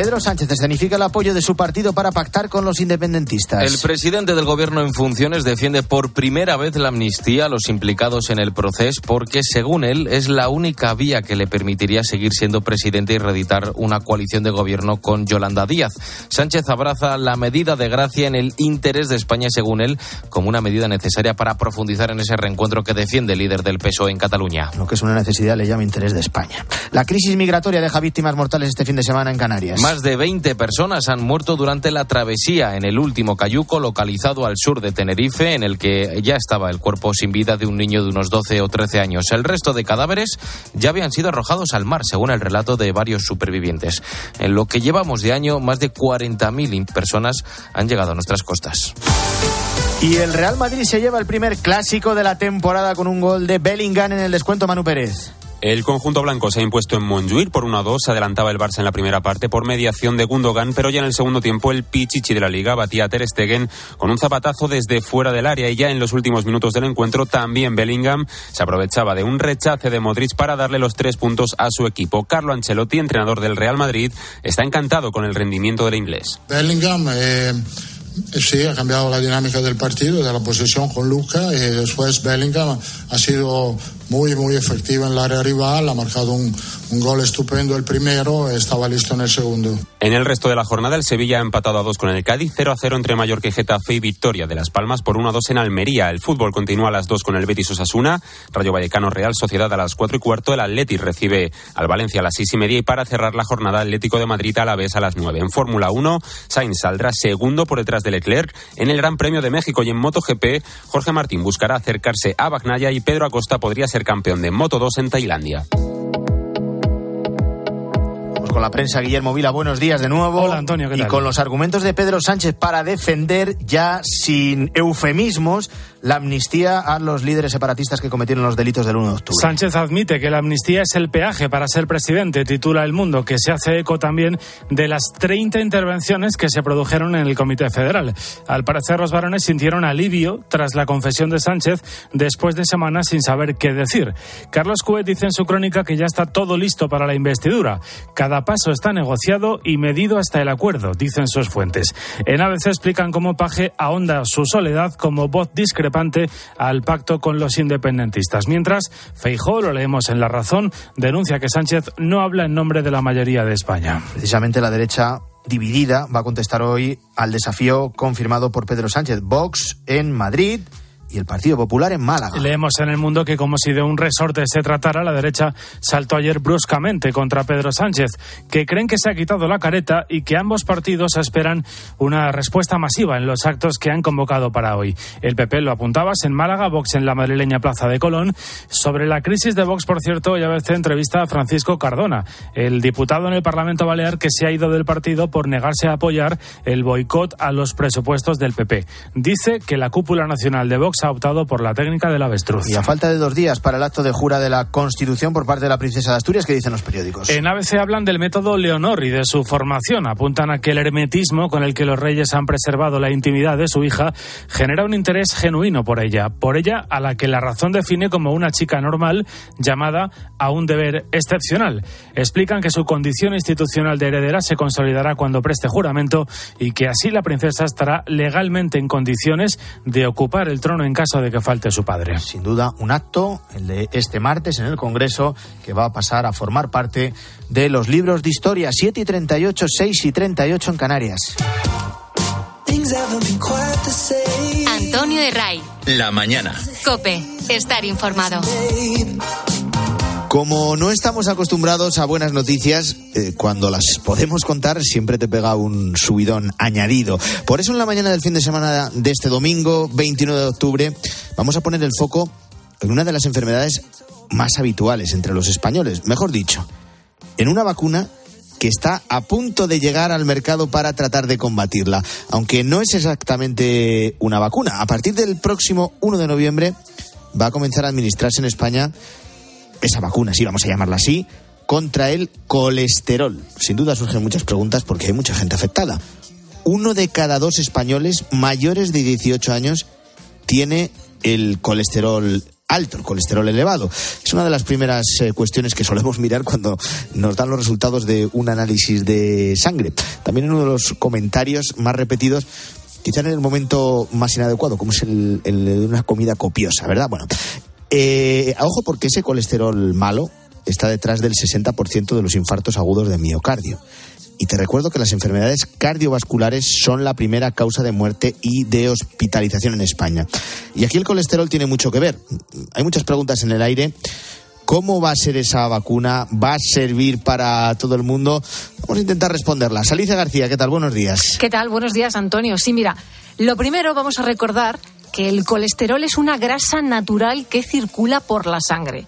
Pedro Sánchez escenifica el apoyo de su partido para pactar con los independentistas. El presidente del gobierno en funciones defiende por primera vez la amnistía a los implicados en el proceso porque, según él, es la única vía que le permitiría seguir siendo presidente y reeditar una coalición de gobierno con Yolanda Díaz. Sánchez abraza la medida de gracia en el interés de España, según él, como una medida necesaria para profundizar en ese reencuentro que defiende el líder del PSOE en Cataluña. Lo que es una necesidad le llama interés de España. La crisis migratoria deja víctimas mortales este fin de semana en Canarias. Más de 20 personas han muerto durante la travesía en el último cayuco localizado al sur de Tenerife, en el que ya estaba el cuerpo sin vida de un niño de unos 12 o 13 años. El resto de cadáveres ya habían sido arrojados al mar, según el relato de varios supervivientes. En lo que llevamos de año, más de 40.000 personas han llegado a nuestras costas. Y el Real Madrid se lleva el primer clásico de la temporada con un gol de Bellingham en el descuento Manu Pérez. El conjunto blanco se ha impuesto en Montjuic por 1-2. Se adelantaba el Barça en la primera parte por mediación de Gundogan, pero ya en el segundo tiempo el Pichichi de la Liga batía a Ter Stegen con un zapatazo desde fuera del área y ya en los últimos minutos del encuentro también Bellingham se aprovechaba de un rechace de Modric para darle los tres puntos a su equipo. Carlo Ancelotti, entrenador del Real Madrid, está encantado con el rendimiento del inglés. Bellingham eh, sí ha cambiado la dinámica del partido, de la posesión con Luca y después Bellingham ha sido muy, muy efectivo en el área rival, ha marcado un, un gol estupendo el primero, estaba listo en el segundo. En el resto de la jornada, el Sevilla ha empatado a dos con el Cádiz, 0 a 0 entre Mallorca y Getafe y victoria de Las Palmas por 1 a 2 en Almería. El fútbol continúa a las 2 con el Betis Osasuna, Rayo Vallecano Real Sociedad a las 4 y cuarto, el Atleti recibe al Valencia a las 6 y media y para cerrar la jornada Atlético de Madrid a la vez a las 9. En Fórmula 1, Sainz saldrá segundo por detrás de Leclerc. En el Gran Premio de México y en MotoGP, Jorge Martín buscará acercarse a Bagnaya y Pedro Acosta podría ser campeón de Moto 2 en Tailandia. con la prensa Guillermo Vila. Buenos días de nuevo. Hola Antonio, ¿qué tal? Y con los argumentos de Pedro Sánchez para defender ya sin eufemismos la amnistía a los líderes separatistas que cometieron los delitos del 1 de octubre. Sánchez admite que la amnistía es el peaje para ser presidente, titula El Mundo, que se hace eco también de las 30 intervenciones que se produjeron en el Comité Federal. Al parecer, los varones sintieron alivio tras la confesión de Sánchez después de semanas sin saber qué decir. Carlos Cuet dice en su crónica que ya está todo listo para la investidura. Cada paso está negociado y medido hasta el acuerdo, dicen sus fuentes. En ABC explican cómo Paje ahonda su soledad como voz discrepante al pacto con los independentistas. Mientras, Feijó, lo leemos en La Razón, denuncia que Sánchez no habla en nombre de la mayoría de España. Precisamente la derecha dividida va a contestar hoy al desafío confirmado por Pedro Sánchez. Vox en Madrid y el Partido Popular en Málaga. Leemos en el mundo que como si de un resorte se tratara, la derecha saltó ayer bruscamente contra Pedro Sánchez, que creen que se ha quitado la careta y que ambos partidos esperan una respuesta masiva en los actos que han convocado para hoy. El PP lo apuntabas en Málaga, Vox en la madrileña Plaza de Colón. Sobre la crisis de Vox, por cierto, ya veces entrevista a Francisco Cardona, el diputado en el Parlamento Balear que se ha ido del partido por negarse a apoyar el boicot a los presupuestos del PP. Dice que la cúpula nacional de Vox ha optado por la técnica del avestruz. Y a falta de dos días para el acto de jura de la Constitución por parte de la princesa de Asturias, ¿qué dicen los periódicos? En ABC hablan del método Leonor y de su formación. Apuntan a que el hermetismo con el que los reyes han preservado la intimidad de su hija genera un interés genuino por ella. Por ella, a la que la razón define como una chica normal llamada a un deber excepcional. Explican que su condición institucional de heredera se consolidará cuando preste juramento y que así la princesa estará legalmente en condiciones de ocupar el trono en caso de que falte su padre. Sin duda, un acto, el de este martes en el Congreso, que va a pasar a formar parte de los libros de historia 7 y 38, 6 y 38 en Canarias. Antonio de Ray. La mañana. Cope. Estar informado. Como no estamos acostumbrados a buenas noticias, eh, cuando las podemos contar siempre te pega un subidón añadido. Por eso en la mañana del fin de semana de este domingo, 29 de octubre, vamos a poner el foco en una de las enfermedades más habituales entre los españoles. Mejor dicho, en una vacuna que está a punto de llegar al mercado para tratar de combatirla. Aunque no es exactamente una vacuna. A partir del próximo 1 de noviembre va a comenzar a administrarse en España esa vacuna, sí, vamos a llamarla así, contra el colesterol. Sin duda surgen muchas preguntas porque hay mucha gente afectada. Uno de cada dos españoles mayores de 18 años tiene el colesterol alto, el colesterol elevado. Es una de las primeras eh, cuestiones que solemos mirar cuando nos dan los resultados de un análisis de sangre. También uno de los comentarios más repetidos quizá en el momento más inadecuado, como es el de una comida copiosa, ¿verdad? Bueno, eh, ojo porque ese colesterol malo está detrás del 60% de los infartos agudos de miocardio. Y te recuerdo que las enfermedades cardiovasculares son la primera causa de muerte y de hospitalización en España. Y aquí el colesterol tiene mucho que ver. Hay muchas preguntas en el aire. ¿Cómo va a ser esa vacuna? ¿Va a servir para todo el mundo? Vamos a intentar responderla. Alicia García, ¿qué tal? Buenos días. ¿Qué tal? Buenos días, Antonio. Sí, mira, lo primero vamos a recordar que el colesterol es una grasa natural que circula por la sangre.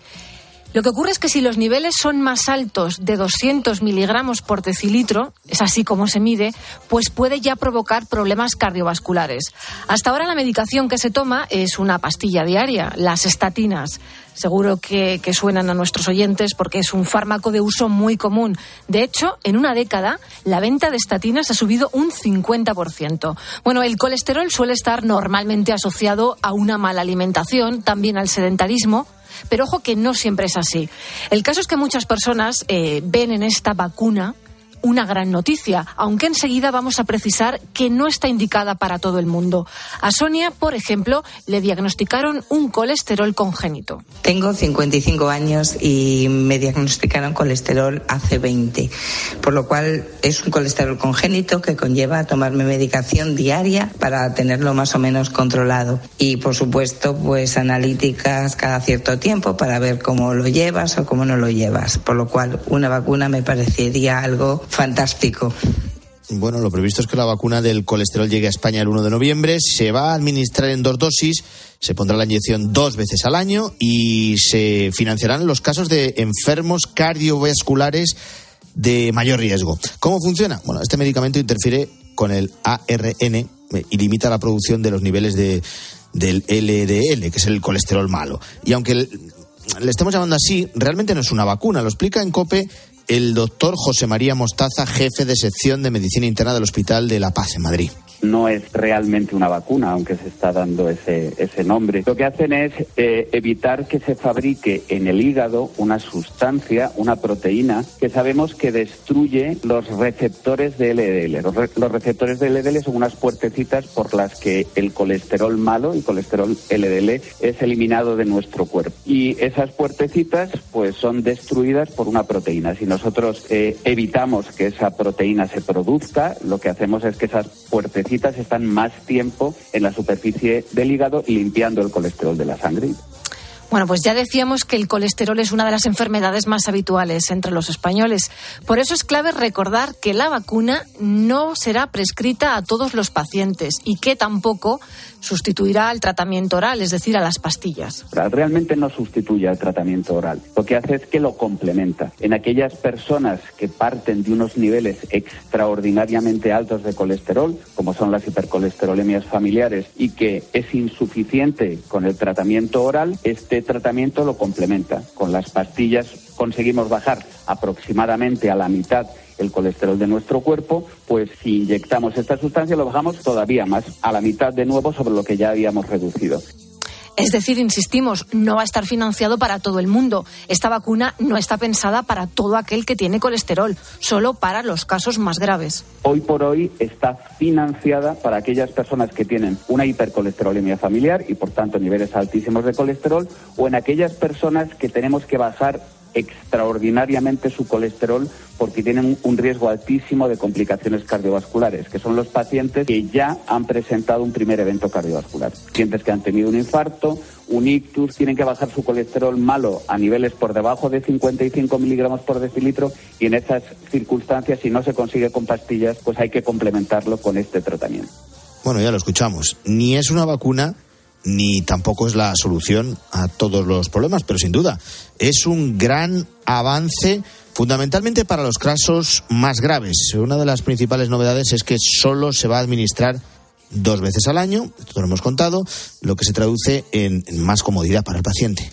Lo que ocurre es que si los niveles son más altos de 200 miligramos por decilitro, es así como se mide, pues puede ya provocar problemas cardiovasculares. Hasta ahora la medicación que se toma es una pastilla diaria, las estatinas. Seguro que, suenan a nuestros oyentes porque es un fármaco de uso muy común. De hecho, en una década, la venta de estatinas ha subido un 50%. Bueno, el colesterol suele estar normalmente asociado a una mala alimentación, también al sedentarismo pero ojo que no siempre es así. El caso es que muchas personas eh, ven en esta vacuna una gran noticia, aunque enseguida vamos a precisar que no está indicada para todo el mundo. A Sonia, por ejemplo, le diagnosticaron un colesterol congénito. Tengo 55 años y me diagnosticaron colesterol hace 20, por lo cual es un colesterol congénito que conlleva tomarme medicación diaria para tenerlo más o menos controlado. Y por supuesto, pues analíticas cada cierto tiempo para ver cómo lo llevas o cómo no lo llevas. Por lo cual una vacuna me parecería algo fantástico. Bueno, lo previsto es que la vacuna del colesterol llegue a España el 1 de noviembre. Se va a administrar en dos dosis, se pondrá la inyección dos veces al año y se financiarán los casos de enfermos cardiovasculares de mayor riesgo. ¿Cómo funciona? Bueno, este medicamento interfiere con el ARN y limita la producción de los niveles de, del LDL, que es el colesterol malo. Y aunque le estemos llamando así, realmente no es una vacuna. Lo explica en COPE el doctor José María Mostaza, jefe de sección de medicina interna del Hospital de La Paz en Madrid no es realmente una vacuna, aunque se está dando ese, ese nombre. Lo que hacen es eh, evitar que se fabrique en el hígado una sustancia, una proteína, que sabemos que destruye los receptores de LDL. Los, receptores de LDL son unas puertecitas por las que el colesterol malo, el colesterol LDL, es eliminado de nuestro cuerpo. Y esas puertecitas, pues, son destruidas por una proteína. Si nosotros eh, evitamos que esa proteína se produzca, lo que hacemos es que esas puertecitas están más tiempo en la superficie del hígado limpiando el colesterol de la sangre. Bueno, pues ya decíamos que el colesterol es una de las enfermedades más habituales entre los españoles. Por eso es clave recordar que la vacuna no será prescrita a todos los pacientes y que tampoco sustituirá al tratamiento oral, es decir, a las pastillas. Realmente no sustituye al tratamiento oral. Lo que hace es que lo complementa. En aquellas personas que parten de unos niveles extraordinariamente altos de colesterol, como son las hipercolesterolemias familiares, y que es insuficiente con el tratamiento oral, este tratamiento lo complementa. Con las pastillas conseguimos bajar aproximadamente a la mitad el colesterol de nuestro cuerpo, pues si inyectamos esta sustancia lo bajamos todavía más, a la mitad de nuevo sobre lo que ya habíamos reducido. Es decir, insistimos, no va a estar financiado para todo el mundo. Esta vacuna no está pensada para todo aquel que tiene colesterol, solo para los casos más graves. Hoy por hoy está financiada para aquellas personas que tienen una hipercolesterolemia familiar y por tanto niveles altísimos de colesterol o en aquellas personas que tenemos que bajar extraordinariamente su colesterol porque tienen un riesgo altísimo de complicaciones cardiovasculares, que son los pacientes que ya han presentado un primer evento cardiovascular. Pacientes que han tenido un infarto, un ictus, tienen que bajar su colesterol malo a niveles por debajo de 55 miligramos por decilitro y en esas circunstancias, si no se consigue con pastillas, pues hay que complementarlo con este tratamiento. Bueno, ya lo escuchamos. Ni es una vacuna ni tampoco es la solución a todos los problemas, pero sin duda es un gran avance fundamentalmente para los casos más graves. Una de las principales novedades es que solo se va a administrar dos veces al año, esto lo hemos contado, lo que se traduce en, más comodidad para el paciente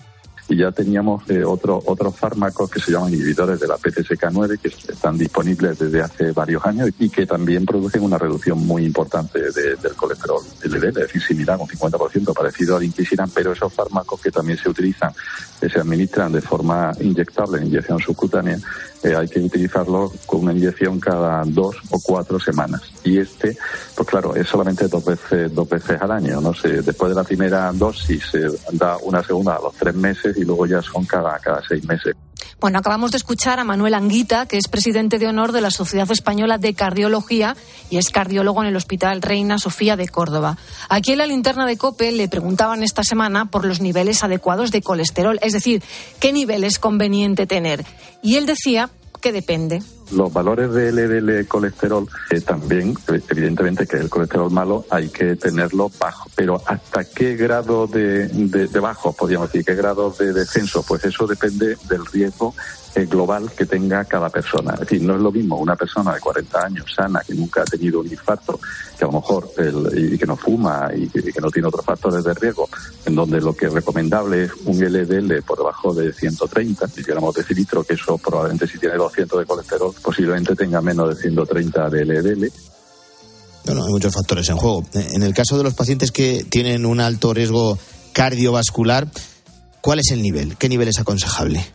y ya teníamos eh, otro, otros fármacos que se llaman inhibidores de la PTSK9 que están disponibles desde hace varios años y que también producen una reducción muy importante del colesterol LDL, es decir, similar, un 50% parecido al inclisiran, pero esos fármacos que también se utilizan, que se administran de forma inyectable, en inyección subcutánea, eh, hay que utilizarlo con una inyección cada dos o cuatro semanas. Y este, pues claro, es solamente dos veces, dos veces al año. No sé, después de la primera dosis se da una segunda a los tres meses y luego ya son cada, cada seis meses. Bueno, acabamos de escuchar a Manuel Anguita, que es presidente de honor de la Sociedad Española de Cardiología y es cardiólogo en el Hospital Reina Sofía de Córdoba. Aquí en la linterna de COPE le preguntaban esta semana por los niveles adecuados de colesterol, es decir, qué nivel es conveniente tener. Y él decía que depende. Los valores de LDL colesterol eh, también, evidentemente que el colesterol malo hay que tenerlo bajo, pero ¿hasta qué grado de, de, bajo, podríamos decir, qué grado de descenso? Pues eso depende del riesgo eh, global que tenga cada persona. Es decir, no es lo mismo una persona de 40 años sana que nunca ha tenido un infarto, que a lo mejor el, y que no fuma y que, que, no tiene otros factores de riesgo, en donde lo que es recomendable es un LDL por debajo de 130 miligramos de cilitro, que eso probablemente si tiene 200 de colesterol, posiblemente tenga menos de 130 de LDL. Bueno, hay muchos factores en juego. En el caso de los pacientes que tienen un alto riesgo cardiovascular, ¿cuál es el nivel? ¿Qué nivel es aconsejable?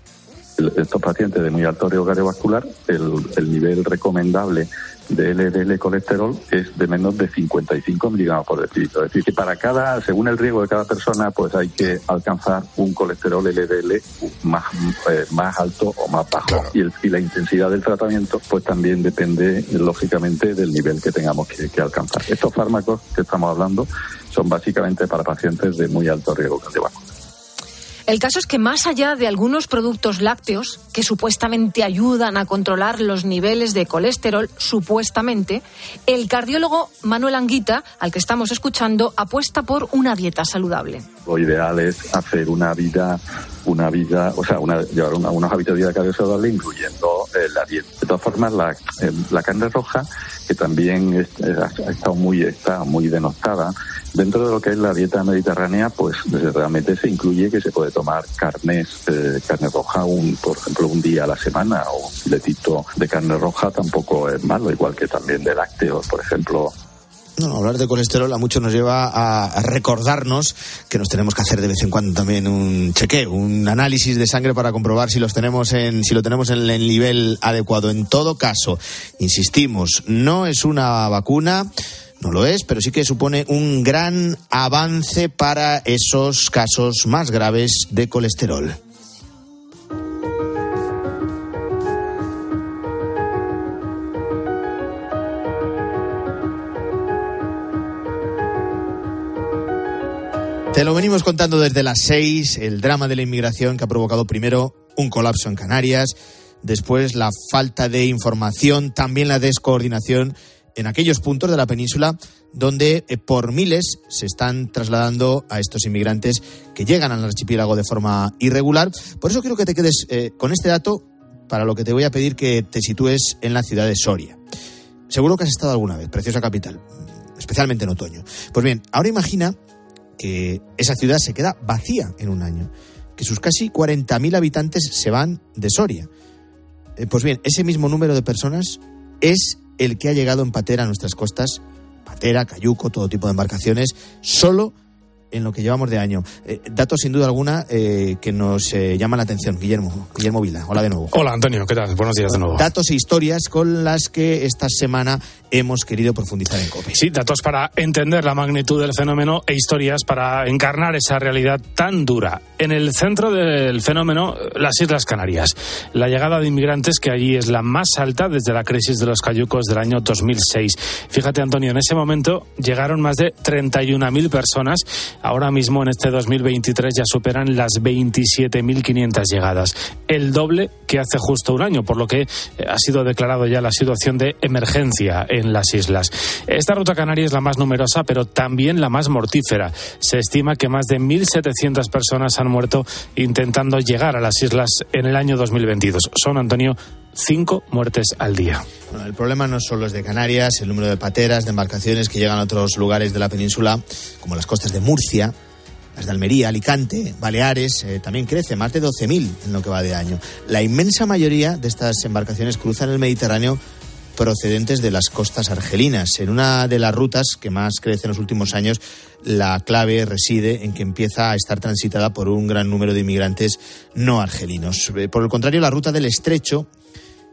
Estos pacientes de muy alto riesgo cardiovascular, el, el, nivel recomendable de LDL colesterol es de menos de 55 miligramos por decilitro. Es decir, que para cada, según el riesgo de cada persona, pues hay que alcanzar un colesterol LDL más, eh, más alto o más bajo. Claro. Y, el, y, la intensidad del tratamiento, pues también depende, lógicamente, del nivel que tengamos que, que alcanzar. Estos fármacos que estamos hablando son básicamente para pacientes de muy alto riesgo cardiovascular. El caso es que más allá de algunos productos lácteos que supuestamente ayudan a controlar los niveles de colesterol, supuestamente, el cardiólogo Manuel Anguita, al que estamos escuchando, apuesta por una dieta saludable. Lo ideal es hacer una vida, una vida, o sea, una, llevar una, unos hábitos de vida cardiovascular incluyendo eh, la dieta. De todas formas, la, eh, la carne roja, que también es, ha estado muy, está muy denostada, Dentro de lo que es la dieta mediterránea, pues realmente se incluye que se puede tomar carnes, eh, carne roja, un, por ejemplo, un día a la semana o un filetito de carne roja tampoco es malo, igual que también de lácteos, por ejemplo. No, hablar de colesterol a muchos nos lleva a, recordarnos que nos tenemos que hacer de vez en cuando también un chequeo, un análisis de sangre para comprobar si los tenemos en, si lo tenemos en el nivel adecuado. En todo caso, insistimos, no es una vacuna no lo es, pero sí que supone un gran avance para esos casos más graves de colesterol. Lo venimos contando desde las seis, el drama de la inmigración que ha provocado primero un colapso en Canarias, después la falta de información, también la descoordinación en aquellos puntos de la península donde eh, por miles se están trasladando a estos inmigrantes que llegan al archipiélago de forma irregular. Por eso quiero que te quedes eh, con este dato para lo que te voy a pedir que te sitúes en la ciudad de Soria. Seguro que has estado alguna vez, preciosa capital, especialmente en otoño. Pues bien, ahora imagina que esa ciudad se queda vacía en un año, que sus casi 40.000 habitantes se van de Soria. Eh, pues bien, ese mismo número de personas es el que ha llegado en patera a nuestras costas, patera, cayuco, todo tipo de embarcaciones, solo en lo que llevamos de año. Eh, datos sin duda alguna eh, que nos eh, llaman la atención. Guillermo, Guillermo Vila, hola de nuevo. Hola Antonio, ¿qué tal? Buenos días de nuevo. Datos e historias con las que esta semana hemos querido profundizar en COPE. Sí, datos para entender la magnitud del fenómeno e historias para encarnar esa realidad tan dura. En el centro del fenómeno, las Islas Canarias. La llegada de inmigrantes que allí es la más alta desde la crisis de los cayucos del año 2006. Fíjate Antonio, en ese momento llegaron más de 31.000 personas ahora mismo en este 2023 ya superan las 27.500 llegadas, el doble que hace justo un año, por lo que eh, ha sido declarado ya la situación de emergencia en las islas. Esta ruta canaria es la más numerosa, pero también la más mortífera. Se estima que más de 1.700 personas han muerto intentando llegar a las islas en el año 2022. Son, Antonio, cinco muertes al día. El problema no solo es de Canarias, el número de pateras, de embarcaciones que llegan a otros lugares de la península, como las costas de Murcia, las de Almería, Alicante, Baleares, eh, también crece, más de 12.000 en lo que va de año. La inmensa mayoría de estas embarcaciones cruzan el Mediterráneo procedentes de las costas argelinas. En una de las rutas que más crece en los últimos años, la clave reside en que empieza a estar transitada por un gran número de inmigrantes no argelinos. Eh, por el contrario, la ruta del estrecho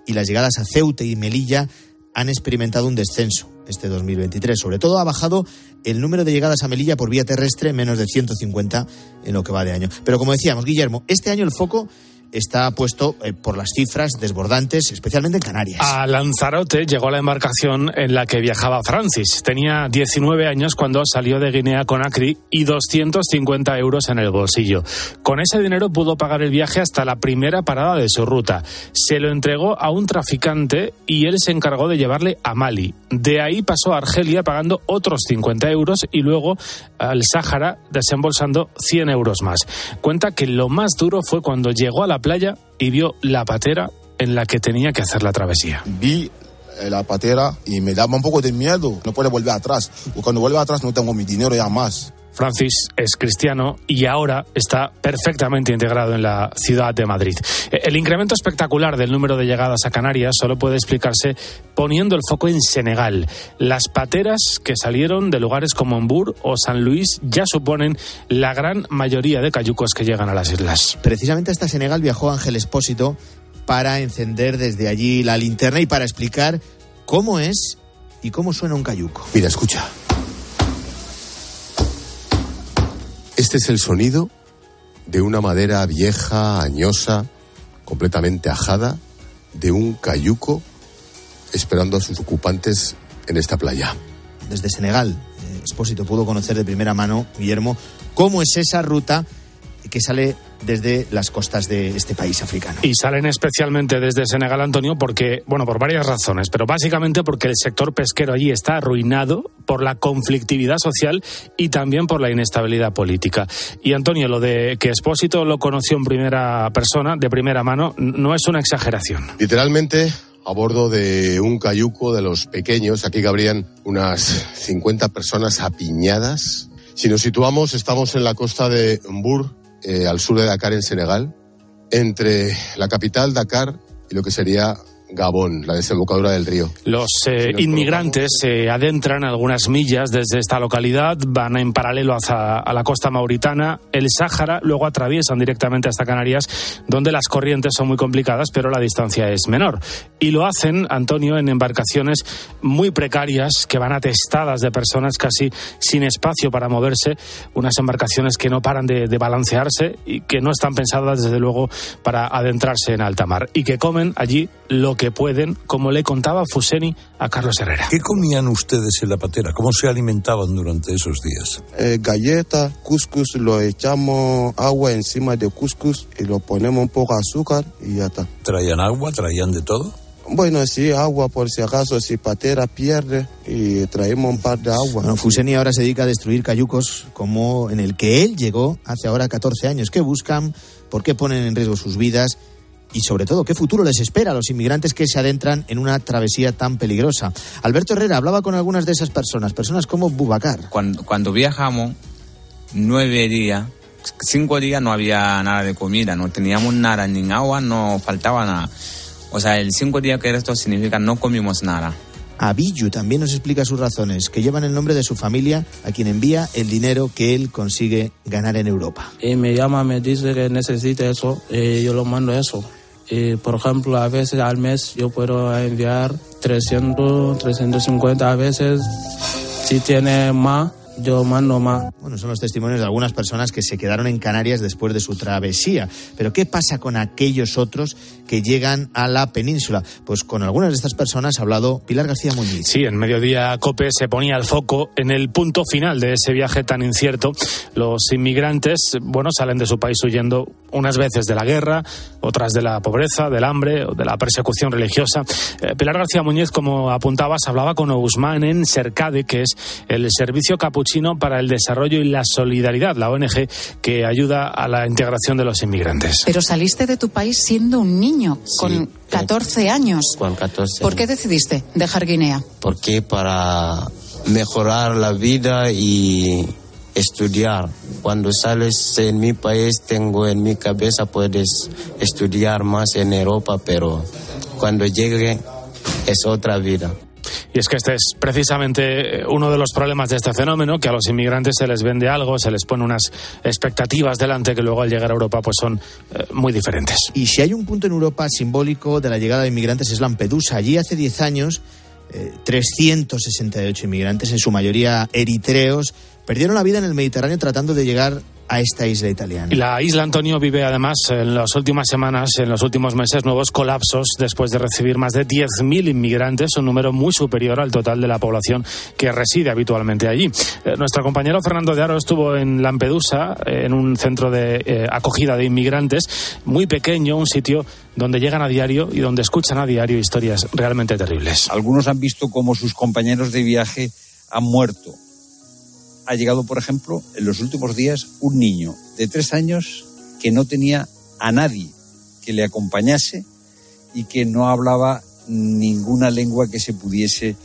y las llegadas a Ceuta y Melilla han experimentado un descenso este 2023. Sobre todo ha bajado el número de llegadas a Melilla por vía terrestre, menos de 150 en lo que va de año. Pero como decíamos, Guillermo, este año el foco está puesto eh, por las cifras desbordantes, especialmente en Canarias. A Lanzarote llegó la embarcación en la que viajaba Francis. Tenía 19 años cuando salió de Guinea con Acri y 250 euros en el bolsillo. Con ese dinero pudo pagar el viaje hasta la primera parada de su ruta. Se lo entregó a un traficante y él se encargó de llevarle a Mali. De ahí pasó a Argelia pagando otros 50 euros y luego al Sáhara desembolsando 100 euros más. Cuenta que lo más duro fue cuando llegó a la playa y vio la patera en la que tenía que hacer la travesía. Vi eh, la patera y me daba un poco de miedo. No puede volver atrás. O cuando vuelve atrás no tengo mi dinero ya más. Francis es cristiano y ahora está perfectamente integrado en la ciudad de Madrid. Eh, el incremento espectacular del número de llegadas a Canarias solo puede explicarse poniendo el foco en Senegal. Las pateras que salieron de lugares como Embur o San Luis ya suponen la gran mayoría de cayucos que llegan a las islas. Precisamente hasta Senegal viajó Ángel Espósito para encender desde allí la linterna y para explicar cómo es y cómo suena un cayuco. Mira, escucha. Este es el sonido de una madera vieja, añosa, completamente ajada, de un cayuco esperando a sus ocupantes en esta playa. Desde Senegal, eh, Expósito pudo conocer de primera mano, Guillermo, cómo es esa ruta que sale desde las costas de este país africano. Y salen especialmente desde Senegal, Antonio, porque, bueno, por varias razones, pero básicamente porque el sector pesquero allí está arruinado por la conflictividad social y también por la inestabilidad política. Y Antonio, lo de que Expósito lo conoció en primera persona, de primera mano, no es una exageración. Literalmente a bordo de un cayuco de los pequeños, aquí cabrían unas 50 personas apiñadas. Si nos situamos, estamos en la costa de Mbur, eh, al sur de Dakar, en Senegal, entre la capital, Dakar, y lo que sería Gabón, la desembocadura del río. Los eh, inmigrantes se adentran algunas millas desde esta localidad, van en paralelo hacia a la costa mauritana, el Sáhara, luego atraviesan directamente hasta Canarias, donde las corrientes son muy complicadas, pero la distancia es menor. Y lo hacen, Antonio, en embarcaciones muy precarias que van atestadas de personas casi sin espacio para moverse, unas embarcaciones que no paran de, de balancearse y que no están pensadas, desde luego, para adentrarse en alta mar y que comen allí lo que pueden, como le contaba Fuseni a Carlos Herrera. ¿Qué comían ustedes en la patera? ¿Cómo se alimentaban durante esos días? Eh, galleta, couscous, lo echamos agua encima de couscous y lo ponemos un poco de azúcar y ya está. ¿Traían agua? ¿Traían de todo? Bueno, sí, agua por si acaso, si patera pierde y traemos un par de agua. Bueno, Fuseni ahora se dedica a destruir cayucos como en el que él llegó hace ahora 14 años. ¿Qué buscan? ¿Por qué ponen en riesgo sus vidas? Y sobre todo qué futuro les espera a los inmigrantes que se adentran en una travesía tan peligrosa. Alberto Herrera hablaba con algunas de esas personas, personas como Bubacar. Cuando, cuando viajamos, nueve días, cinco días no había nada de comida, no teníamos nada, ni agua, no faltaba nada. O sea, el cinco días que esto significa no comimos nada. Abillu también nos explica sus razones, que llevan el nombre de su familia, a quien envía el dinero que él consigue ganar en Europa. Y me llama, me dice que necesita eso, y yo lo mando eso. Y, por ejemplo, a veces al mes yo puedo enviar 300, 350 a veces. Si tiene más, yo mando más. Bueno, son los testimonios de algunas personas que se quedaron en Canarias después de su travesía. Pero ¿qué pasa con aquellos otros que llegan a la península? Pues con algunas de estas personas ha hablado Pilar García Muñiz. Sí, en Mediodía Cope se ponía el foco en el punto final de ese viaje tan incierto. Los inmigrantes, bueno, salen de su país huyendo unas veces de la guerra, otras de la pobreza, del hambre o de la persecución religiosa. Eh, Pilar García Muñiz, como apuntabas, hablaba con Ousmane en Cercade, que es el servicio capuchino para el desarrollo y la solidaridad, la ONG que ayuda a la integración de los inmigrantes. Pero saliste de tu país siendo un niño, con 14 años. Con 14 ¿Por qué decidiste dejar Guinea? Porque para mejorar la vida y estudiar. Cuando sales en mi país, tengo en mi cabeza, puedes estudiar más en Europa, pero cuando llegue es otra vida. Y es que este es precisamente uno de los problemas de este fenómeno, que a los inmigrantes se les vende algo, se les pone unas expectativas delante que luego al llegar a Europa pues son eh, muy diferentes. Y si hay un punto en Europa simbólico de la llegada de inmigrantes es Lampedusa. Allí hace 10 años eh, 368 inmigrantes, en su mayoría eritreos, perdieron la vida en el Mediterráneo tratando de llegar a esta isla italiana. La isla Antonio vive además en las últimas semanas, en los últimos meses, nuevos colapsos después de recibir más de 10.000 inmigrantes, un número muy superior al total de la población que reside habitualmente allí. Eh, nuestro compañero Fernando de Aro estuvo en Lampedusa, eh, en un centro de eh, acogida de inmigrantes, muy pequeño, un sitio donde llegan a diario y donde escuchan a diario historias realmente terribles. Algunos han visto cómo sus compañeros de viaje han muerto ha llegado, por ejemplo, en los últimos días un niño de tres años que no tenía a nadie que le acompañase y que no hablaba ninguna lengua que se pudiese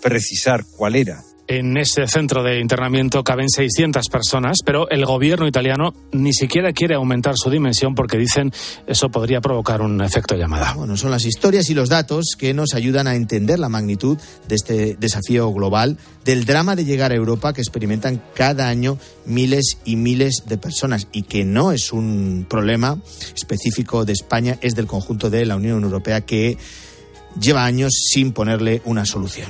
precisar cuál era. En ese centro de internamiento caben 600 personas, pero el gobierno italiano ni siquiera quiere aumentar su dimensión porque dicen eso podría provocar un efecto llamada. Bueno, son las historias y los datos que nos ayudan a entender la magnitud de este desafío global, del drama de llegar a Europa que experimentan cada año miles y miles de personas y que no es un problema específico de España, es del conjunto de la Unión Europea que lleva años sin ponerle una solución.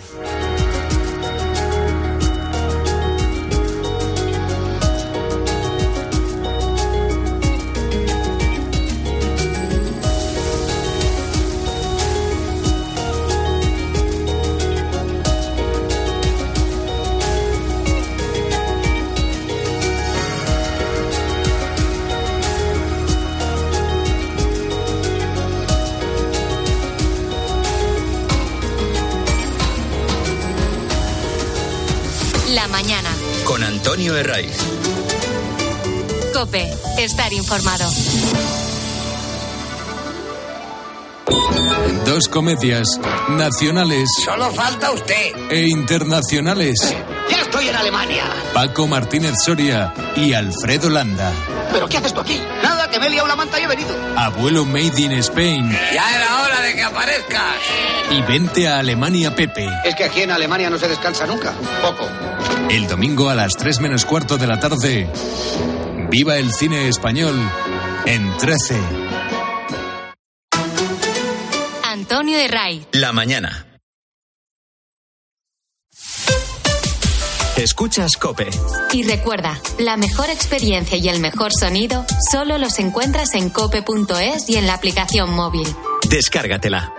Herraiz. Cope, estar informado. Dos comedias nacionales Solo falta usted. e internacionales. Ya estoy en Alemania. Paco Martínez Soria y Alfredo Landa. ¿Pero qué haces tú aquí? Nada, que me he liado la manta y he venido. Abuelo Made in Spain. Ya era hora de que aparezcas. Y vente a Alemania Pepe. Es que aquí en Alemania no se descansa nunca. Poco. El domingo a las 3 menos cuarto de la tarde. Viva el cine español en 13. Antonio de Ray. La mañana. Escuchas Cope. Y recuerda, la mejor experiencia y el mejor sonido solo los encuentras en cope.es y en la aplicación móvil. Descárgatela.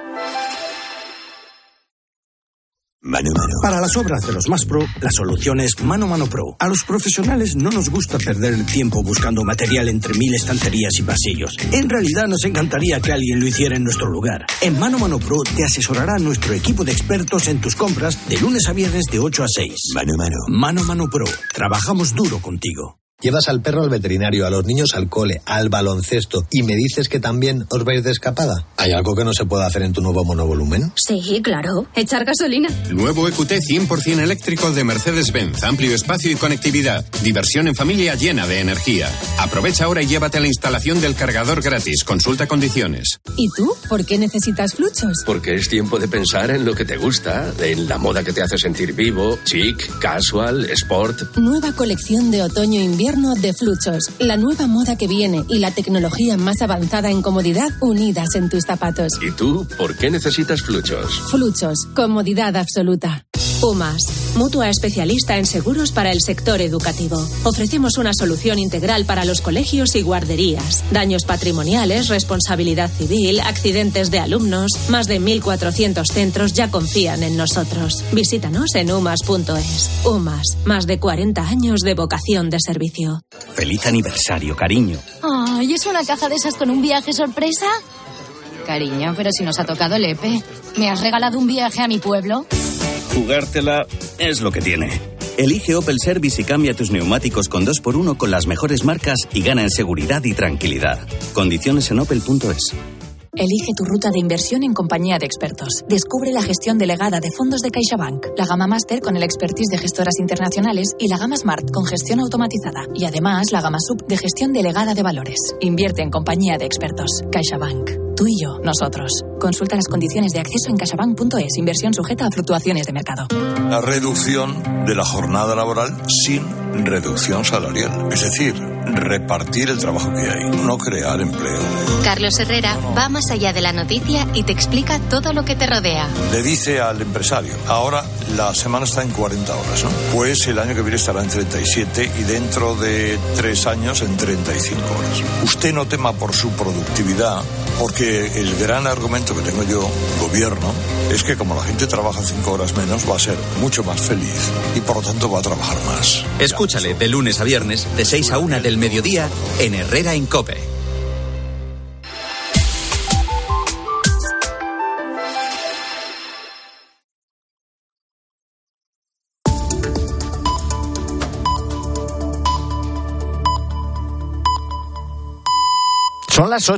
Mano Mano. Para las obras de los más pro, la solución es Mano Mano Pro. A los profesionales no nos gusta perder el tiempo buscando material entre mil estanterías y pasillos. En realidad nos encantaría que alguien lo hiciera en nuestro lugar. En Mano Mano Pro te asesorará nuestro equipo de expertos en tus compras de lunes a viernes de 8 a 6. Mano Mano. Mano Mano Pro. Trabajamos duro contigo. Llevas al perro al veterinario, a los niños al cole, al baloncesto y me dices que también os vais de escapada. ¿Hay algo que no se pueda hacer en tu nuevo monovolumen? Sí, claro. Echar gasolina. Nuevo EQT 100% eléctrico de Mercedes-Benz. Amplio espacio y conectividad. Diversión en familia llena de energía. Aprovecha ahora y llévate a la instalación del cargador gratis. Consulta condiciones. ¿Y tú? ¿Por qué necesitas fluchos? Porque es tiempo de pensar en lo que te gusta, en la moda que te hace sentir vivo, chic, casual, sport. Nueva colección de otoño-invierno de Fluchos. La nueva moda que viene y la tecnología más avanzada en comodidad unidas en tus zapatos. ¿Y tú por qué necesitas fluchos? Fluchos. Comodidad absoluta. UMAS. Mutua especialista en seguros para el sector educativo. Ofrecemos una solución integral para los colegios y guarderías. Daños patrimoniales, responsabilidad civil, accidentes de alumnos. Más de 1.400 centros ya confían en nosotros. Visítanos en umas.es. UMAS. Más de 40 años de vocación de servicio. Feliz aniversario, cariño. Ay, ¿es una caja de esas con un viaje sorpresa? Cariño, pero si nos ha tocado el EPE. ¿Me has regalado un viaje a mi pueblo? Jugártela es lo que tiene. Elige Opel Service y cambia tus neumáticos con 2x1 con las mejores marcas y gana en seguridad y tranquilidad. Condiciones en opel.es. Elige tu ruta de inversión en compañía de expertos. Descubre la gestión delegada de fondos de CaixaBank, la gama Master con el expertise de gestoras internacionales y la gama Smart con gestión automatizada. Y además la gama Sub de gestión delegada de valores. Invierte en compañía de expertos. CaixaBank. Tú y yo, nosotros. Consulta las condiciones de acceso en casabank.es. Inversión sujeta a fluctuaciones de mercado. La reducción de la jornada laboral sin reducción salarial. Es decir, repartir el trabajo que hay, no crear empleo. Carlos Herrera va más allá de la noticia y te explica todo lo que te rodea. Le dice al empresario, ahora la semana está en 40 horas, ¿no? Pues el año que viene estará en 37 y dentro de tres años en 35 horas. Usted no tema por su productividad, porque el gran argumento que tengo yo, gobierno, es que como la gente trabaja cinco horas menos, va a ser mucho más feliz y por lo tanto va a trabajar más. Escúchale de lunes a viernes, de 6 a 1 del mediodía, en Herrera Incope. Son las 8.